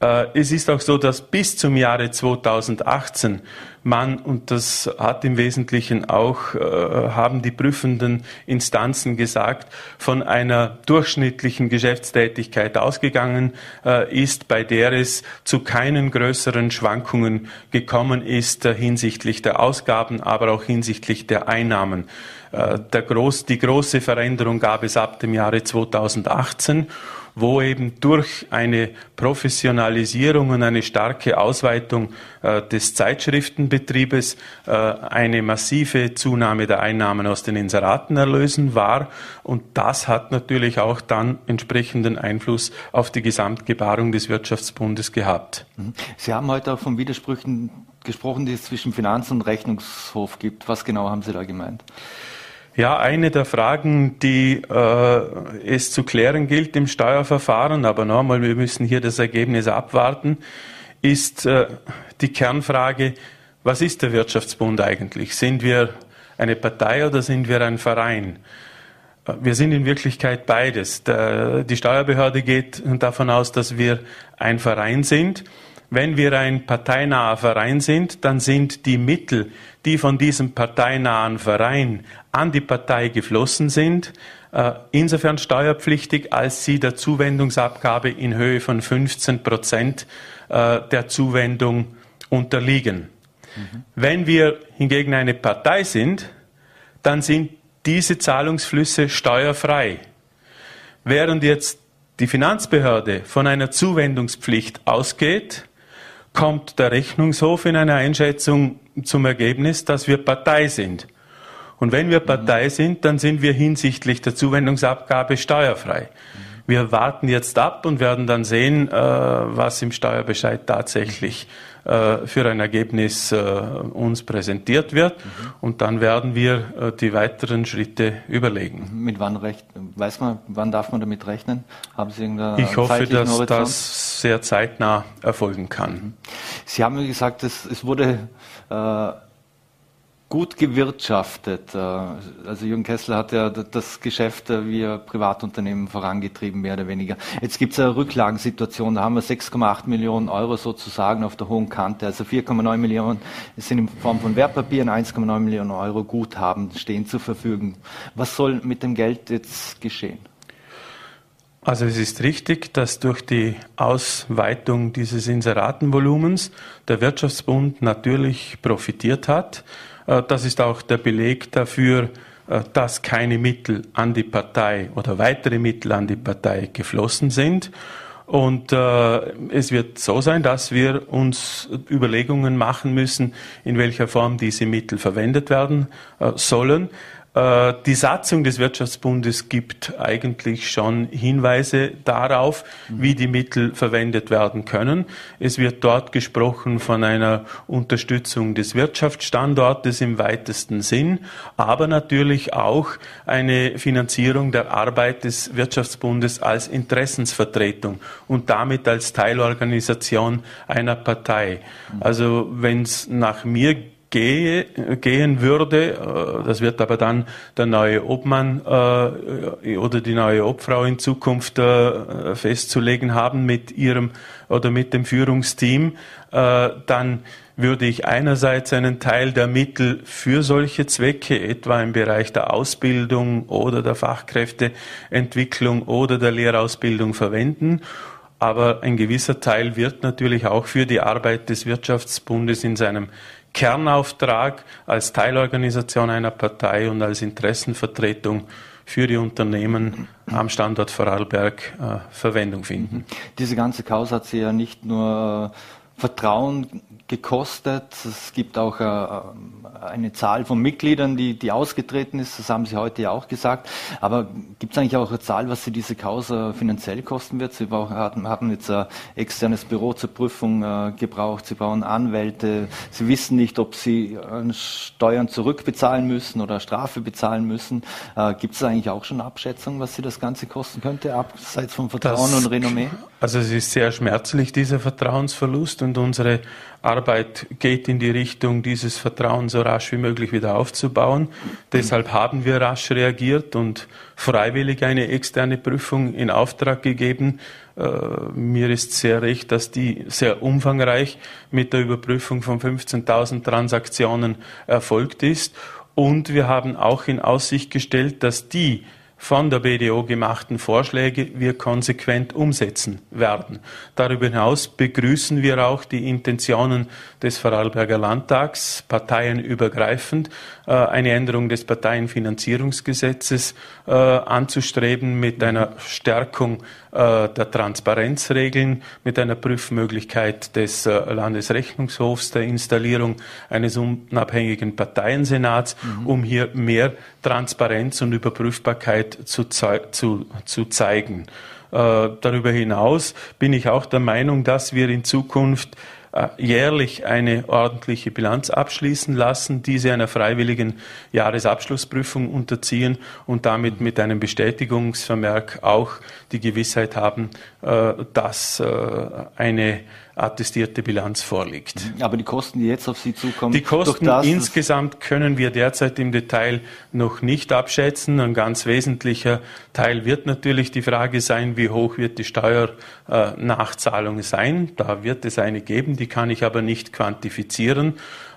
Äh, es ist auch so, dass bis zum Jahre 2018 man, und das hat im Wesentlichen auch, äh, haben die prüfenden Instanzen gesagt, von einer durchschnittlichen Geschäftstätigkeit ausgegangen äh, ist, bei der es zu keinen größeren Schwankungen gekommen ist hinsichtlich der Ausgaben, aber auch hinsichtlich der Einnahmen. Der groß, die große Veränderung gab es ab dem Jahre 2018 wo eben durch eine Professionalisierung und eine starke Ausweitung äh, des Zeitschriftenbetriebes äh, eine massive Zunahme der Einnahmen aus den Inseratenerlösen war. Und das hat natürlich auch dann entsprechenden Einfluss auf die Gesamtgebarung des Wirtschaftsbundes gehabt. Mhm. Sie haben heute auch von Widersprüchen gesprochen, die es zwischen Finanz- und Rechnungshof gibt. Was genau haben Sie da gemeint? Ja, eine der Fragen, die äh, es zu klären gilt im Steuerverfahren, aber nochmal, wir müssen hier das Ergebnis abwarten, ist äh, die Kernfrage, was ist der Wirtschaftsbund eigentlich? Sind wir eine Partei oder sind wir ein Verein? Wir sind in Wirklichkeit beides. Der, die Steuerbehörde geht davon aus, dass wir ein Verein sind. Wenn wir ein parteinaher Verein sind, dann sind die Mittel, die von diesem parteinahen Verein an die Partei geflossen sind, äh, insofern steuerpflichtig, als sie der Zuwendungsabgabe in Höhe von 15 Prozent äh, der Zuwendung unterliegen. Mhm. Wenn wir hingegen eine Partei sind, dann sind diese Zahlungsflüsse steuerfrei. Während jetzt die Finanzbehörde von einer Zuwendungspflicht ausgeht, kommt der Rechnungshof in einer Einschätzung zum Ergebnis, dass wir Partei sind. Und wenn wir Partei sind, dann sind wir hinsichtlich der Zuwendungsabgabe steuerfrei. Wir warten jetzt ab und werden dann sehen, äh, was im Steuerbescheid tatsächlich äh, für ein Ergebnis äh, uns präsentiert wird. Und dann werden wir die weiteren Schritte überlegen. Mit wann recht, weiß man, wann darf man damit rechnen? Haben Sie Ich hoffe, dass Horizont? das sehr zeitnah erfolgen kann. Sie haben gesagt, es, es wurde äh, gut gewirtschaftet. Äh, also Jürgen Kessler hat ja das Geschäft äh, wie ein Privatunternehmen vorangetrieben, mehr oder weniger. Jetzt gibt es eine Rücklagensituation, da haben wir 6,8 Millionen Euro sozusagen auf der hohen Kante. Also 4,9 Millionen sind in Form von Wertpapieren, 1,9 Millionen Euro Guthaben stehen zur Verfügung. Was soll mit dem Geld jetzt geschehen? Also es ist richtig, dass durch die Ausweitung dieses Inseratenvolumens der Wirtschaftsbund natürlich profitiert hat. Äh, das ist auch der Beleg dafür, äh, dass keine Mittel an die Partei oder weitere Mittel an die Partei geflossen sind. Und äh, es wird so sein, dass wir uns Überlegungen machen müssen, in welcher Form diese Mittel verwendet werden äh, sollen. Äh, die Satzung des Wirtschaftsbundes gibt eigentlich schon Hinweise darauf, wie die Mittel verwendet werden können. Es wird dort gesprochen von einer Unterstützung des Wirtschaftsstandortes im weitesten Sinn, aber natürlich auch eine Finanzierung der Arbeit des Wirtschaftsbundes als Interessensvertretung und damit als Teilorganisation einer Partei. Also wenn es nach mir gehe, gehen würde. Äh, das wird aber dann der neue Obmann äh, oder die neue Obfrau in Zukunft äh, festzulegen haben mit ihrem oder mit dem Führungsteam. Dann würde ich einerseits einen Teil der Mittel für solche Zwecke, etwa im Bereich der Ausbildung oder der Fachkräfteentwicklung oder der Lehrausbildung verwenden aber ein gewisser Teil wird natürlich auch für die Arbeit des Wirtschaftsbundes in seinem Kernauftrag als Teilorganisation einer Partei und als Interessenvertretung für die Unternehmen am Standort Vorarlberg äh, Verwendung finden. Diese ganze Causa hat Sie ja nicht nur Vertrauen gekostet. Es gibt auch äh, eine Zahl von Mitgliedern, die, die ausgetreten ist. Das haben Sie heute ja auch gesagt. Aber gibt es eigentlich auch eine Zahl, was Sie diese Causa finanziell kosten wird? Sie haben, jetzt ein externes Büro zur Prüfung äh, gebraucht. Sie brauchen Anwälte. Sie wissen nicht, ob Sie äh, Steuern zurückbezahlen müssen oder Strafe bezahlen müssen. Äh, gibt es eigentlich auch schon Abschätzungen, was Sie das Ganze kosten könnte, abseits vom Vertrauen das, und Renommee? Also es ist sehr schmerzlich, dieser Vertrauensverlust und unsere Arbeit geht in die Richtung, dieses Vertrauen so rasch wie möglich wieder aufzubauen. Deshalb haben wir rasch reagiert und freiwillig eine externe Prüfung in Auftrag gegeben. Äh, mir ist sehr recht, dass die sehr umfangreich mit der Überprüfung von 15.000 Transaktionen erfolgt ist. Und wir haben auch in Aussicht gestellt, dass die von der BDO gemachten Vorschläge wir konsequent umsetzen werden. Darüber hinaus begrüßen wir auch die Intentionen des Vorarlberger Landtags, parteienübergreifend äh, eine Änderung des Parteienfinanzierungsgesetzes äh, anzustreben mit einer Stärkung der Transparenzregeln, mit einer Prüfmöglichkeit des Landesrechnungshofs, der Installierung eines unabhängigen Parteiensenats, mhm. um hier mehr Transparenz und Überprüfbarkeit zu, zu, zu zeigen. darüber hinaus bin ich auch der Meinung, dass wir in Zukunft äh, jährlich eine ordentliche Bilanz abschließen lassen, diese einer freiwilligen Jahresabschlussprüfung unterziehen und damit mit einem Bestätigungsvermerk auch die Gewissheit haben, äh, dass äh, eine attestierte Bilanz vorliegt. Aber die Kosten, die jetzt auf Sie zukommen, die Kosten das, insgesamt können wir derzeit im Detail noch nicht abschätzen. Ein ganz wesentlicher Teil wird natürlich die Frage sein, wie hoch wird die Steuernachzahlung sein. Da wird es eine geben, die kann ich aber nicht quantifizieren.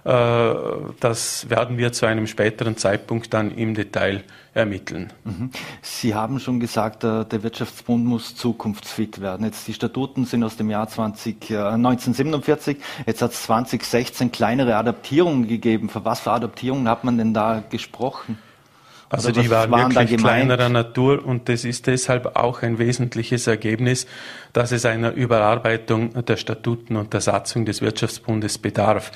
Äh, das werden wir zu einem späteren Zeitpunkt dann im Detail ermitteln. Mhm. Sie haben schon gesagt, äh, der Wirtschaftsbund muss zukunftsfit werden. Jetzt die Statuten sind aus dem Jahr 20, 1947. Äh, Jetzt hat es 2016 kleinere Adaptierungen gegeben. Für was für Adaptierungen hat man denn da gesprochen? Also die waren, waren wirklich kleinerer Natur und das ist deshalb auch ein wesentliches Ergebnis, dass es einer Überarbeitung der Statuten und der Satzung des Wirtschaftsbundes bedarf.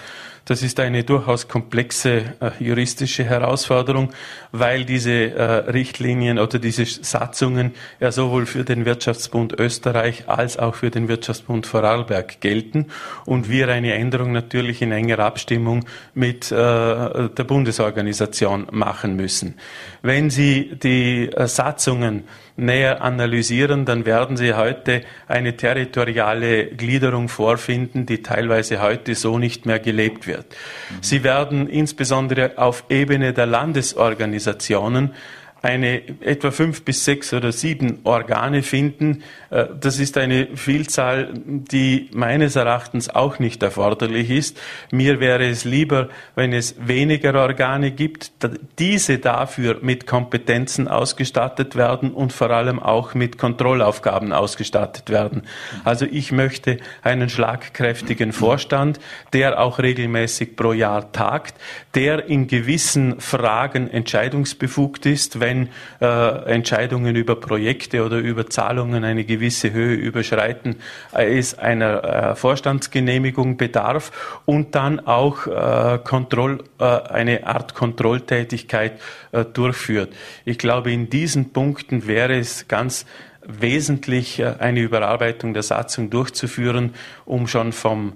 Das ist eine durchaus komplexe äh, juristische Herausforderung, weil diese äh, Richtlinien oder diese Satzungen ja sowohl für den Wirtschaftsbund Österreich als auch für den Wirtschaftsbund Vorarlberg gelten und wir eine Änderung natürlich in enger Abstimmung mit äh, der Bundesorganisation machen müssen. Wenn Sie die äh, Satzungen näher analysieren, dann werden Sie heute eine territoriale Gliederung vorfinden, die teilweise heute so nicht mehr gelebt wird. Mhm. Sie werden insbesondere auf Ebene der Landesorganisationen eine etwa fünf bis sechs oder sieben Organe finden. Äh, das ist eine Vielzahl, die meines Erachtens auch nicht erforderlich ist. Mir wäre es lieber, wenn es weniger Organe gibt, diese dafür mit Kompetenzen ausgestattet werden und vor allem auch mit Kontrollaufgaben ausgestattet werden. Also ich möchte einen schlagkräftigen Vorstand, der auch regelmäßig pro Jahr tagt, der in gewissen Fragen entscheidungsbefugt ist, wenn wenn äh, Entscheidungen über Projekte oder über Zahlungen eine gewisse Höhe überschreiten, äh, es einer äh, Vorstandsgenehmigung bedarf und dann auch äh, Kontroll, äh, eine Art Kontrolltätigkeit äh, durchführt. Ich glaube, in diesen Punkten wäre es ganz wesentlich äh, eine Überarbeitung der Satzung durchzuführen, um schon vom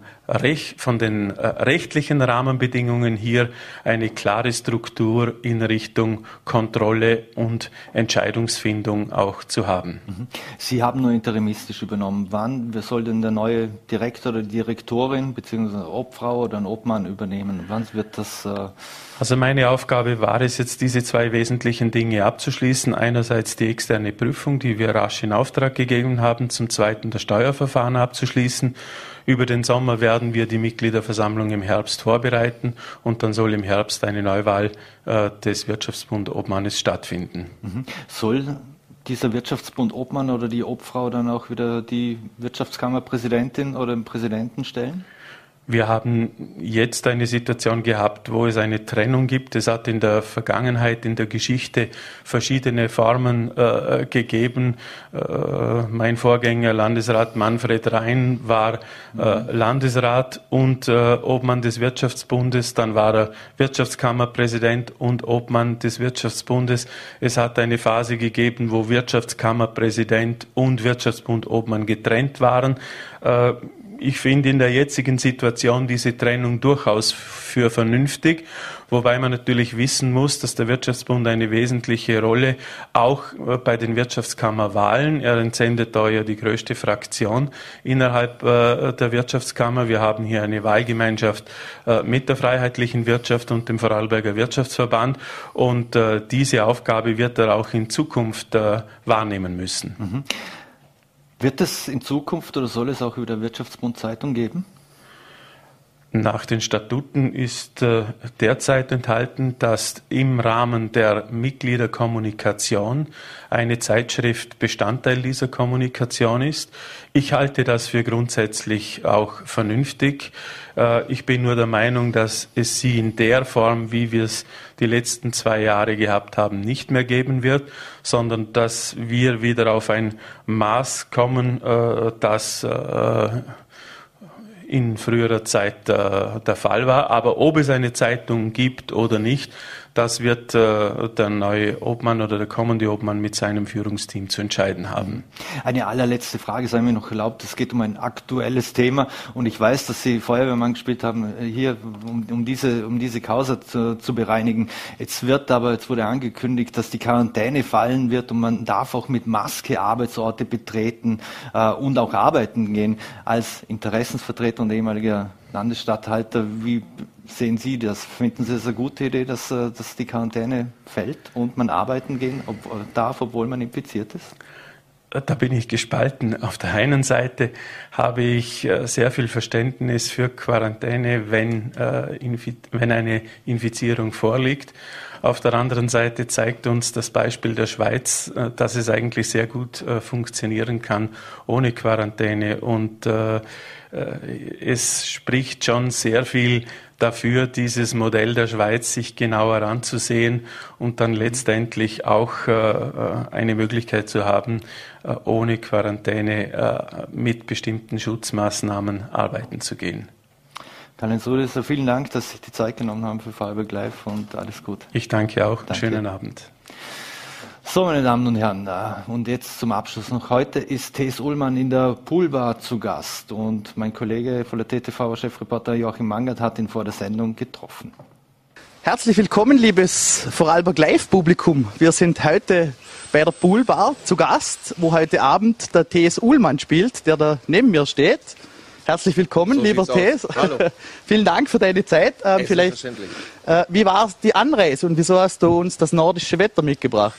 von den äh, rechtlichen Rahmenbedingungen hier eine klare Struktur in Richtung Kontrolle und Entscheidungsfindung auch zu haben. Mhm. Sie haben nur interimistisch übernommen. Wann soll denn der neue Direktor oder Direktorin bzw. Obfrau oder ein Obmann übernehmen? Wann wird das äh also meine Aufgabe war es jetzt, diese zwei wesentlichen Dinge abzuschließen. Einerseits die externe Prüfung, die wir rasch in Auftrag gegeben haben, zum zweiten das Steuerverfahren abzuschließen. Über den Sommer werden wir die Mitgliederversammlung im Herbst vorbereiten und dann soll im Herbst eine Neuwahl äh, des Wirtschaftsbund Obmannes stattfinden. Mhm. Soll dieser Wirtschaftsbund Obmann oder die Obfrau dann auch wieder die Wirtschaftskammerpräsidentin oder den Präsidenten stellen? Wir haben jetzt eine Situation gehabt, wo es eine Trennung gibt. Es hat in der Vergangenheit, in der Geschichte verschiedene Formen äh, gegeben. Äh, mein Vorgänger, Landesrat Manfred Rhein, war äh, Landesrat und äh, Obmann des Wirtschaftsbundes. Dann war er Wirtschaftskammerpräsident und Obmann des Wirtschaftsbundes. Es hat eine Phase gegeben, wo Wirtschaftskammerpräsident und Wirtschaftsbund Obmann getrennt waren. Ich finde in der jetzigen Situation diese Trennung durchaus für vernünftig, wobei man natürlich wissen muss, dass der Wirtschaftsbund eine wesentliche Rolle auch äh, bei den Wirtschaftskammerwahlen, er entsendet da ja die größte Fraktion innerhalb äh, der Wirtschaftskammer. Wir haben hier eine Wahlgemeinschaft äh, mit der Freiheitlichen Wirtschaft und dem Vorarlberger Wirtschaftsverband und diese Aufgabe wird er auch in Zukunft wahrnehmen müssen. Mhm. Wird es in Zukunft oder soll es auch wieder Wirtschaftsbund Zeitung geben? Nach den Statuten ist äh, derzeit enthalten, dass im Rahmen der Mitgliederkommunikation eine Zeitschrift Bestandteil dieser Kommunikation ist. Ich halte das für grundsätzlich auch vernünftig. Äh, ich bin nur der Meinung, dass es sie in der Form, wie wir es die letzten zwei Jahre gehabt haben, nicht mehr geben wird, sondern dass wir wieder auf ein Maß kommen, äh, das in früherer Zeit äh, der Fall war. Aber ob es eine Zeitung gibt oder nicht, das wird äh, der neue Obmann oder der kommende Obmann mit seinem Führungsteam zu entscheiden haben. Eine allerletzte Frage sei mir noch erlaubt. Es geht um ein aktuelles Thema und ich weiß, dass Sie Feuerwehrmann gespielt haben, äh, hier um, um diese, um diese Causa zu, zu, bereinigen. Jetzt wird aber, jetzt wurde angekündigt, dass die Quarantäne fallen wird und man darf auch mit Maske Arbeitsorte betreten äh, und auch arbeiten gehen. Als Interessensvertreter und ehemaliger Landesstatthalter, wie sehen Sie das? Finden Sie es eine gute Idee, dass, äh, dass die Quarantäne fällt und man arbeiten gehen ob, darf, obwohl man infiziert ist? Da bin ich gespalten. Auf der einen Seite habe ich äh, sehr viel Verständnis für Quarantäne, wenn, äh, wenn eine Infizierung vorliegt. Auf der anderen Seite zeigt uns das Beispiel der Schweiz, dass es eigentlich sehr gut funktionieren kann ohne Quarantäne. Und es spricht schon sehr viel dafür, dieses Modell der Schweiz sich genauer anzusehen und dann letztendlich auch äh, eine Möglichkeit zu haben, äh, ohne Quarantäne äh, mit bestimmten Schutzmaßnahmen arbeiten zu gehen. Karl-Heinz Rudesser, vielen Dank, dass Sie sich die Zeit genommen haben für Freiburg Live und alles gut. Ich danke auch. Danke. Schönen Abend. So, meine Damen und Herren, und jetzt zum Abschluss noch. Heute ist Thes Ullmann in der Poolbar zu Gast und mein Kollege von der TTV-Chefreporter Joachim Mangert hat ihn vor der Sendung getroffen. Herzlich willkommen, liebes Vorarlberg Live-Publikum. Wir sind heute bei der Poolbar zu Gast, wo heute Abend der TS Ullmann spielt, der da neben mir steht. Herzlich willkommen, so lieber Thes. Hallo. Vielen Dank für deine Zeit. Ähm, vielleicht, äh, wie war die Anreise und wieso hast du uns das nordische Wetter mitgebracht?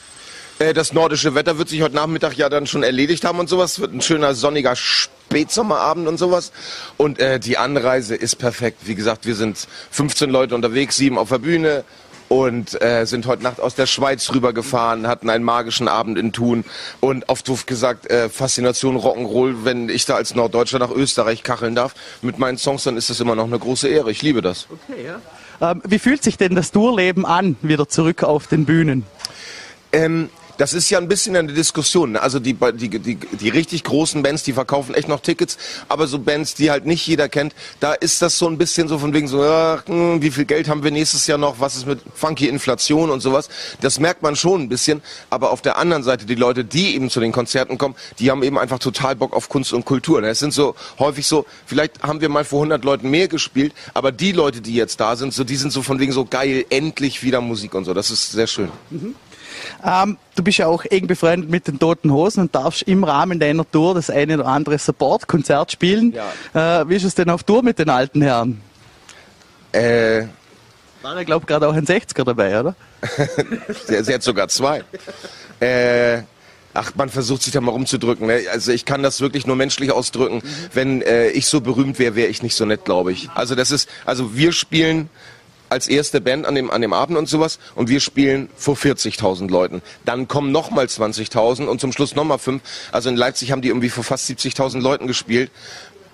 Äh, das nordische Wetter wird sich heute Nachmittag ja dann schon erledigt haben und sowas. Wird ein schöner sonniger Spätsommerabend und sowas. Und äh, die Anreise ist perfekt. Wie gesagt, wir sind 15 Leute unterwegs, sieben auf der Bühne und äh, sind heute Nacht aus der Schweiz rübergefahren, hatten einen magischen Abend in Thun und auf Duft gesagt, äh, Faszination Rock'n'Roll, wenn ich da als Norddeutscher nach Österreich kacheln darf mit meinen Songs, dann ist das immer noch eine große Ehre. Ich liebe das. Okay, ja. Ähm, wie fühlt sich denn das Tourleben an, wieder zurück auf den Bühnen? Ähm, das ist ja ein bisschen eine Diskussion. Ne? Also die, die, die, die richtig großen Bands, die verkaufen echt noch Tickets, aber so Bands, die halt nicht jeder kennt, da ist das so ein bisschen so von wegen so, hm, wie viel Geld haben wir nächstes Jahr noch, was ist mit funky Inflation und sowas. Das merkt man schon ein bisschen, aber auf der anderen Seite, die Leute, die eben zu den Konzerten kommen, die haben eben einfach total Bock auf Kunst und Kultur. Ne? Es sind so häufig so, vielleicht haben wir mal vor 100 Leuten mehr gespielt, aber die Leute, die jetzt da sind, so, die sind so von wegen so geil, endlich wieder Musik und so. Das ist sehr schön. Mhm. Ähm, du bist ja auch eng befreundet mit den Toten Hosen und darfst im Rahmen deiner Tour das eine oder andere Support-Konzert spielen. Ja. Äh, wie ist es denn auf Tour mit den alten Herren? Äh, War ja, glaube ich, gerade auch ein 60er dabei, oder? sie, sie hat sogar zwei. Äh, ach, man versucht sich da mal rumzudrücken. Ne? Also ich kann das wirklich nur menschlich ausdrücken. Mhm. Wenn äh, ich so berühmt wäre, wäre ich nicht so nett, glaube ich. Also das ist, also wir spielen als erste Band an dem, an dem Abend und sowas und wir spielen vor 40.000 Leuten. Dann kommen nochmal 20.000 und zum Schluss nochmal fünf. Also in Leipzig haben die irgendwie vor fast 70.000 Leuten gespielt.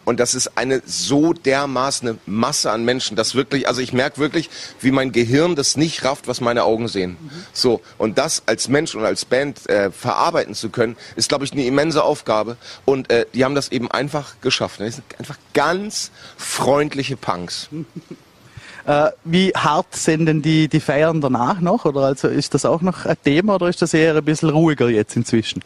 Und das ist eine so dermaßen Masse an Menschen, dass wirklich, also ich merke wirklich, wie mein Gehirn das nicht rafft, was meine Augen sehen. So, und das als Mensch und als Band äh, verarbeiten zu können, ist, glaube ich, eine immense Aufgabe. Und äh, die haben das eben einfach geschafft. Das sind einfach ganz freundliche Punks. Äh, wie hart sind denn die, die Feiern danach noch? Oder also ist das auch noch ein Thema oder ist das eher ein bisschen ruhiger jetzt inzwischen?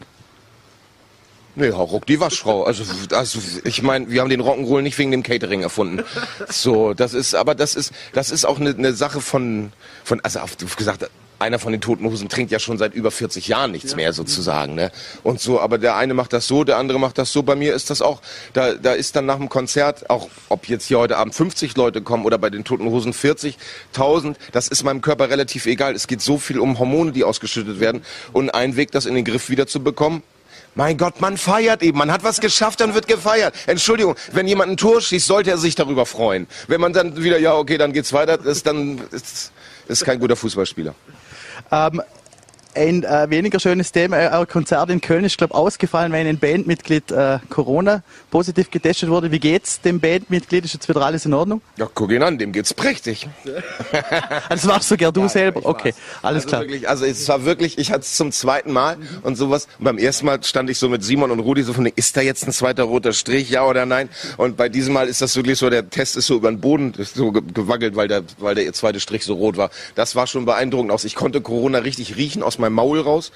Nee, Ruck die Waschfrau. Also, also ich meine, wir haben den Rock'n'Roll nicht wegen dem Catering erfunden. So, das ist, aber das ist, das ist auch eine, eine Sache von, von, also auf, gesagt, einer von den Toten Hosen trinkt ja schon seit über 40 Jahren nichts ja. mehr sozusagen, ne? Und so, aber der eine macht das so, der andere macht das so. Bei mir ist das auch, da, da ist dann nach dem Konzert, auch ob jetzt hier heute Abend 50 Leute kommen oder bei den Toten Hosen 40.000, das ist meinem Körper relativ egal. Es geht so viel um Hormone, die ausgeschüttet werden und ein Weg, das in den Griff wieder zu bekommen, mein Gott, man feiert eben. Man hat was geschafft, dann wird gefeiert. Entschuldigung, wenn jemand ein Tor schießt, sollte er sich darüber freuen. Wenn man dann wieder, ja, okay, dann geht's weiter, ist dann ist, ist kein guter Fußballspieler. Ähm, ein äh, weniger schönes Thema, äh, ein Konzert in Köln ist, glaube ausgefallen, weil ein Bandmitglied äh, Corona positiv getestet wurde. Wie geht's dem Bandmitglied? Ist jetzt wieder alles in Ordnung? Ja, guck ihn an, dem geht's prächtig. das warst sogar du ja, selber? Okay, alles also klar. Wirklich, also es war wirklich, ich hatte es zum zweiten Mal und sowas. Und beim ersten Mal stand ich so mit Simon und Rudi so von, ist da jetzt ein zweiter roter Strich, ja oder nein? Und bei diesem Mal ist das wirklich so, der Test ist so über den Boden so gewackelt, weil der, weil der zweite Strich so rot war. Das war schon beeindruckend aus. Ich konnte Corona richtig riechen aus meinem meinem Maul raus.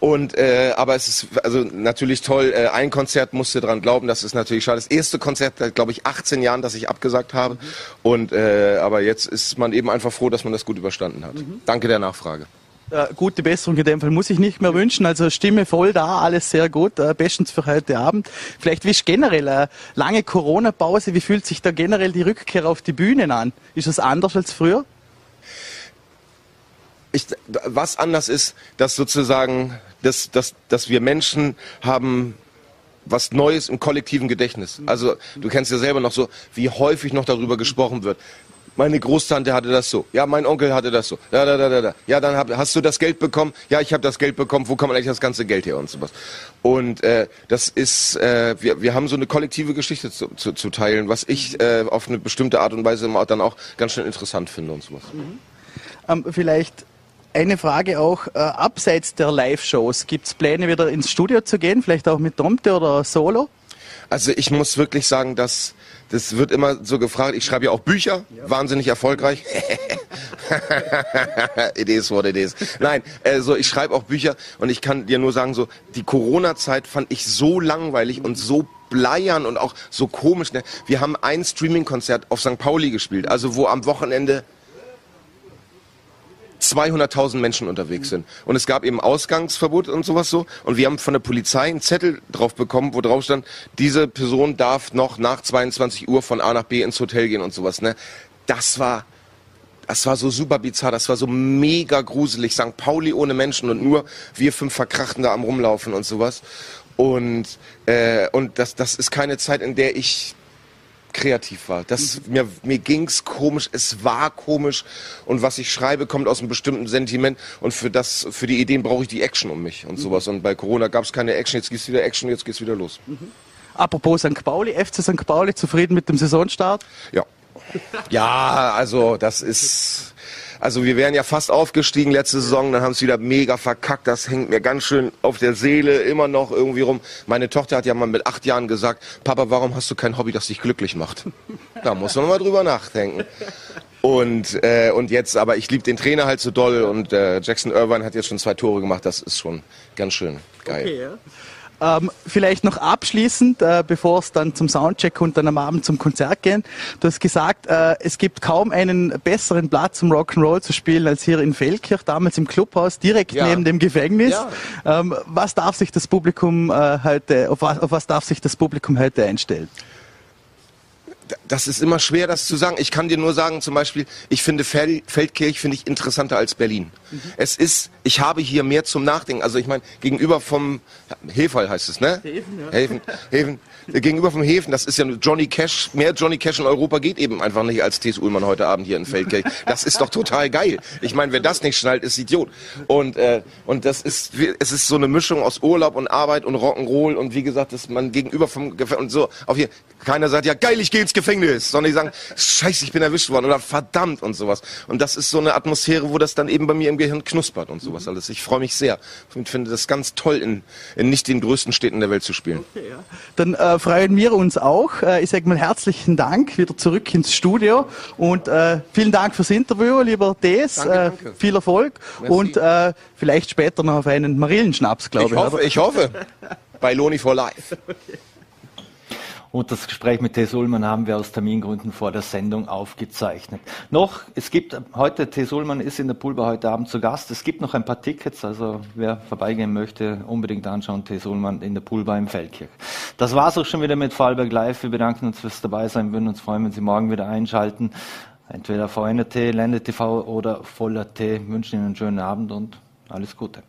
Und äh, aber es ist also natürlich toll. Äh, ein Konzert musste dran glauben. Das ist natürlich schade. Das erste Konzert seit glaube ich 18 Jahren, das ich abgesagt habe. Mhm. Und äh, aber jetzt ist man eben einfach froh, dass man das gut überstanden hat. Mhm. Danke der Nachfrage. Äh, gute Besserung in dem Fall muss ich nicht mehr wünschen. Also Stimme voll da, alles sehr gut. Äh, bestens für heute Abend. Vielleicht wie ist generell eine lange Corona-Pause? Wie fühlt sich da generell die Rückkehr auf die Bühnen an? Ist es anders als früher? Ich, was anders ist, dass sozusagen, dass, dass, dass wir Menschen haben was Neues im kollektiven Gedächtnis. Also du kennst ja selber noch so, wie häufig noch darüber gesprochen wird. Meine Großtante hatte das so. Ja, mein Onkel hatte das so. Da, da, da, da, da. Ja, dann hab, hast du das Geld bekommen. Ja, ich habe das Geld bekommen. Wo kommt eigentlich das ganze Geld her und sowas. Und äh, das ist, äh, wir, wir haben so eine kollektive Geschichte zu, zu, zu teilen, was ich äh, auf eine bestimmte Art und Weise dann auch ganz schön interessant finde und sowas. Mhm. Ähm, vielleicht eine Frage auch, äh, abseits der Live-Shows, gibt es Pläne wieder ins Studio zu gehen, vielleicht auch mit Tomte oder Solo? Also ich muss wirklich sagen, dass das wird immer so gefragt. Ich schreibe ja auch Bücher, ja. wahnsinnig erfolgreich. it is what it is. Nein, also ich schreibe auch Bücher und ich kann dir nur sagen, so die Corona-Zeit fand ich so langweilig und so bleiern und auch so komisch. Ne? Wir haben ein Streaming-Konzert auf St. Pauli gespielt, also wo am Wochenende 200.000 Menschen unterwegs sind. Und es gab eben Ausgangsverbot und sowas so. Und wir haben von der Polizei einen Zettel drauf bekommen, wo drauf stand, diese Person darf noch nach 22 Uhr von A nach B ins Hotel gehen und sowas. Ne? Das war, das war so super bizarr, das war so mega gruselig. St. Pauli ohne Menschen und nur wir fünf Verkrachten da am Rumlaufen und sowas. Und, äh, und das, das ist keine Zeit, in der ich kreativ war. Das, mir, mir ging's komisch, es war komisch und was ich schreibe, kommt aus einem bestimmten Sentiment und für das, für die Ideen brauche ich die Action um mich und mhm. sowas. Und bei Corona gab es keine Action, jetzt gibt's wieder Action, jetzt geht's wieder los. Mhm. Apropos St. Pauli, FC St. Pauli, zufrieden mit dem Saisonstart? Ja. Ja, also das ist, also wir wären ja fast aufgestiegen letzte Saison, dann haben es wieder mega verkackt. Das hängt mir ganz schön auf der Seele immer noch irgendwie rum. Meine Tochter hat ja mal mit acht Jahren gesagt, Papa, warum hast du kein Hobby, das dich glücklich macht? Da muss man mal drüber nachdenken. Und, äh, und jetzt, aber ich liebe den Trainer halt so doll und äh, Jackson Irvine hat jetzt schon zwei Tore gemacht. Das ist schon ganz schön geil. Okay, ja. Ähm, vielleicht noch abschließend, äh, bevor es dann zum Soundcheck und dann am Abend zum Konzert gehen. Du hast gesagt, äh, es gibt kaum einen besseren Platz, um Rock'n'Roll zu spielen, als hier in Feldkirch, damals im Clubhaus, direkt ja. neben dem Gefängnis. Ja. Ähm, was darf sich das Publikum äh, heute, auf was, auf was darf sich das Publikum heute einstellen? Das ist immer schwer, das zu sagen. Ich kann dir nur sagen, zum Beispiel, ich finde Fel Feldkirch finde ich interessanter als Berlin. Mhm. Es ist, ich habe hier mehr zum Nachdenken. Also ich meine, gegenüber vom Hefall heißt es, ne? Hefen, ja. Hefen, Hefen. Gegenüber vom Hefen, das ist ja Johnny Cash. Mehr Johnny Cash in Europa geht eben einfach nicht als T.S. Ullmann heute Abend hier in Feldkirch. Das ist doch total geil. Ich meine, wer das nicht schnallt, ist Idiot. Und äh, und das ist, es ist so eine Mischung aus Urlaub und Arbeit und Rock'n'Roll und wie gesagt, dass man gegenüber vom und so auf hier keiner sagt ja geil, ich gehe ins Gefängnis, sondern die sagen Scheiße, ich bin erwischt worden oder verdammt und sowas. Und das ist so eine Atmosphäre, wo das dann eben bei mir im Gehirn knuspert und sowas alles. Ich freue mich sehr und finde das ganz toll, in, in nicht den größten Städten der Welt zu spielen. Okay, ja. Dann äh, freuen wir uns auch. Äh, ich sage mal herzlichen Dank wieder zurück ins Studio und äh, vielen Dank fürs Interview, lieber Des. Danke, äh, danke. Viel Erfolg Merci. und äh, vielleicht später noch auf einen Marillenschnaps, glaube ich. Ich hoffe, ich hoffe. Bei Loni for Life. Und das Gespräch mit T. Ullmann haben wir aus Termingründen vor der Sendung aufgezeichnet. Noch, es gibt heute, T. Ullmann ist in der Poolbar heute Abend zu Gast. Es gibt noch ein paar Tickets, also wer vorbeigehen möchte, unbedingt anschauen, T. Ullmann in der Poolbar im Feldkirch. Das war's auch schon wieder mit Vorarlberg Live. Wir bedanken uns fürs Dabeisein, würden uns freuen, wenn Sie morgen wieder einschalten. Entweder VNRT, Ländetv oder Voller T. Wünschen Ihnen einen schönen Abend und alles Gute.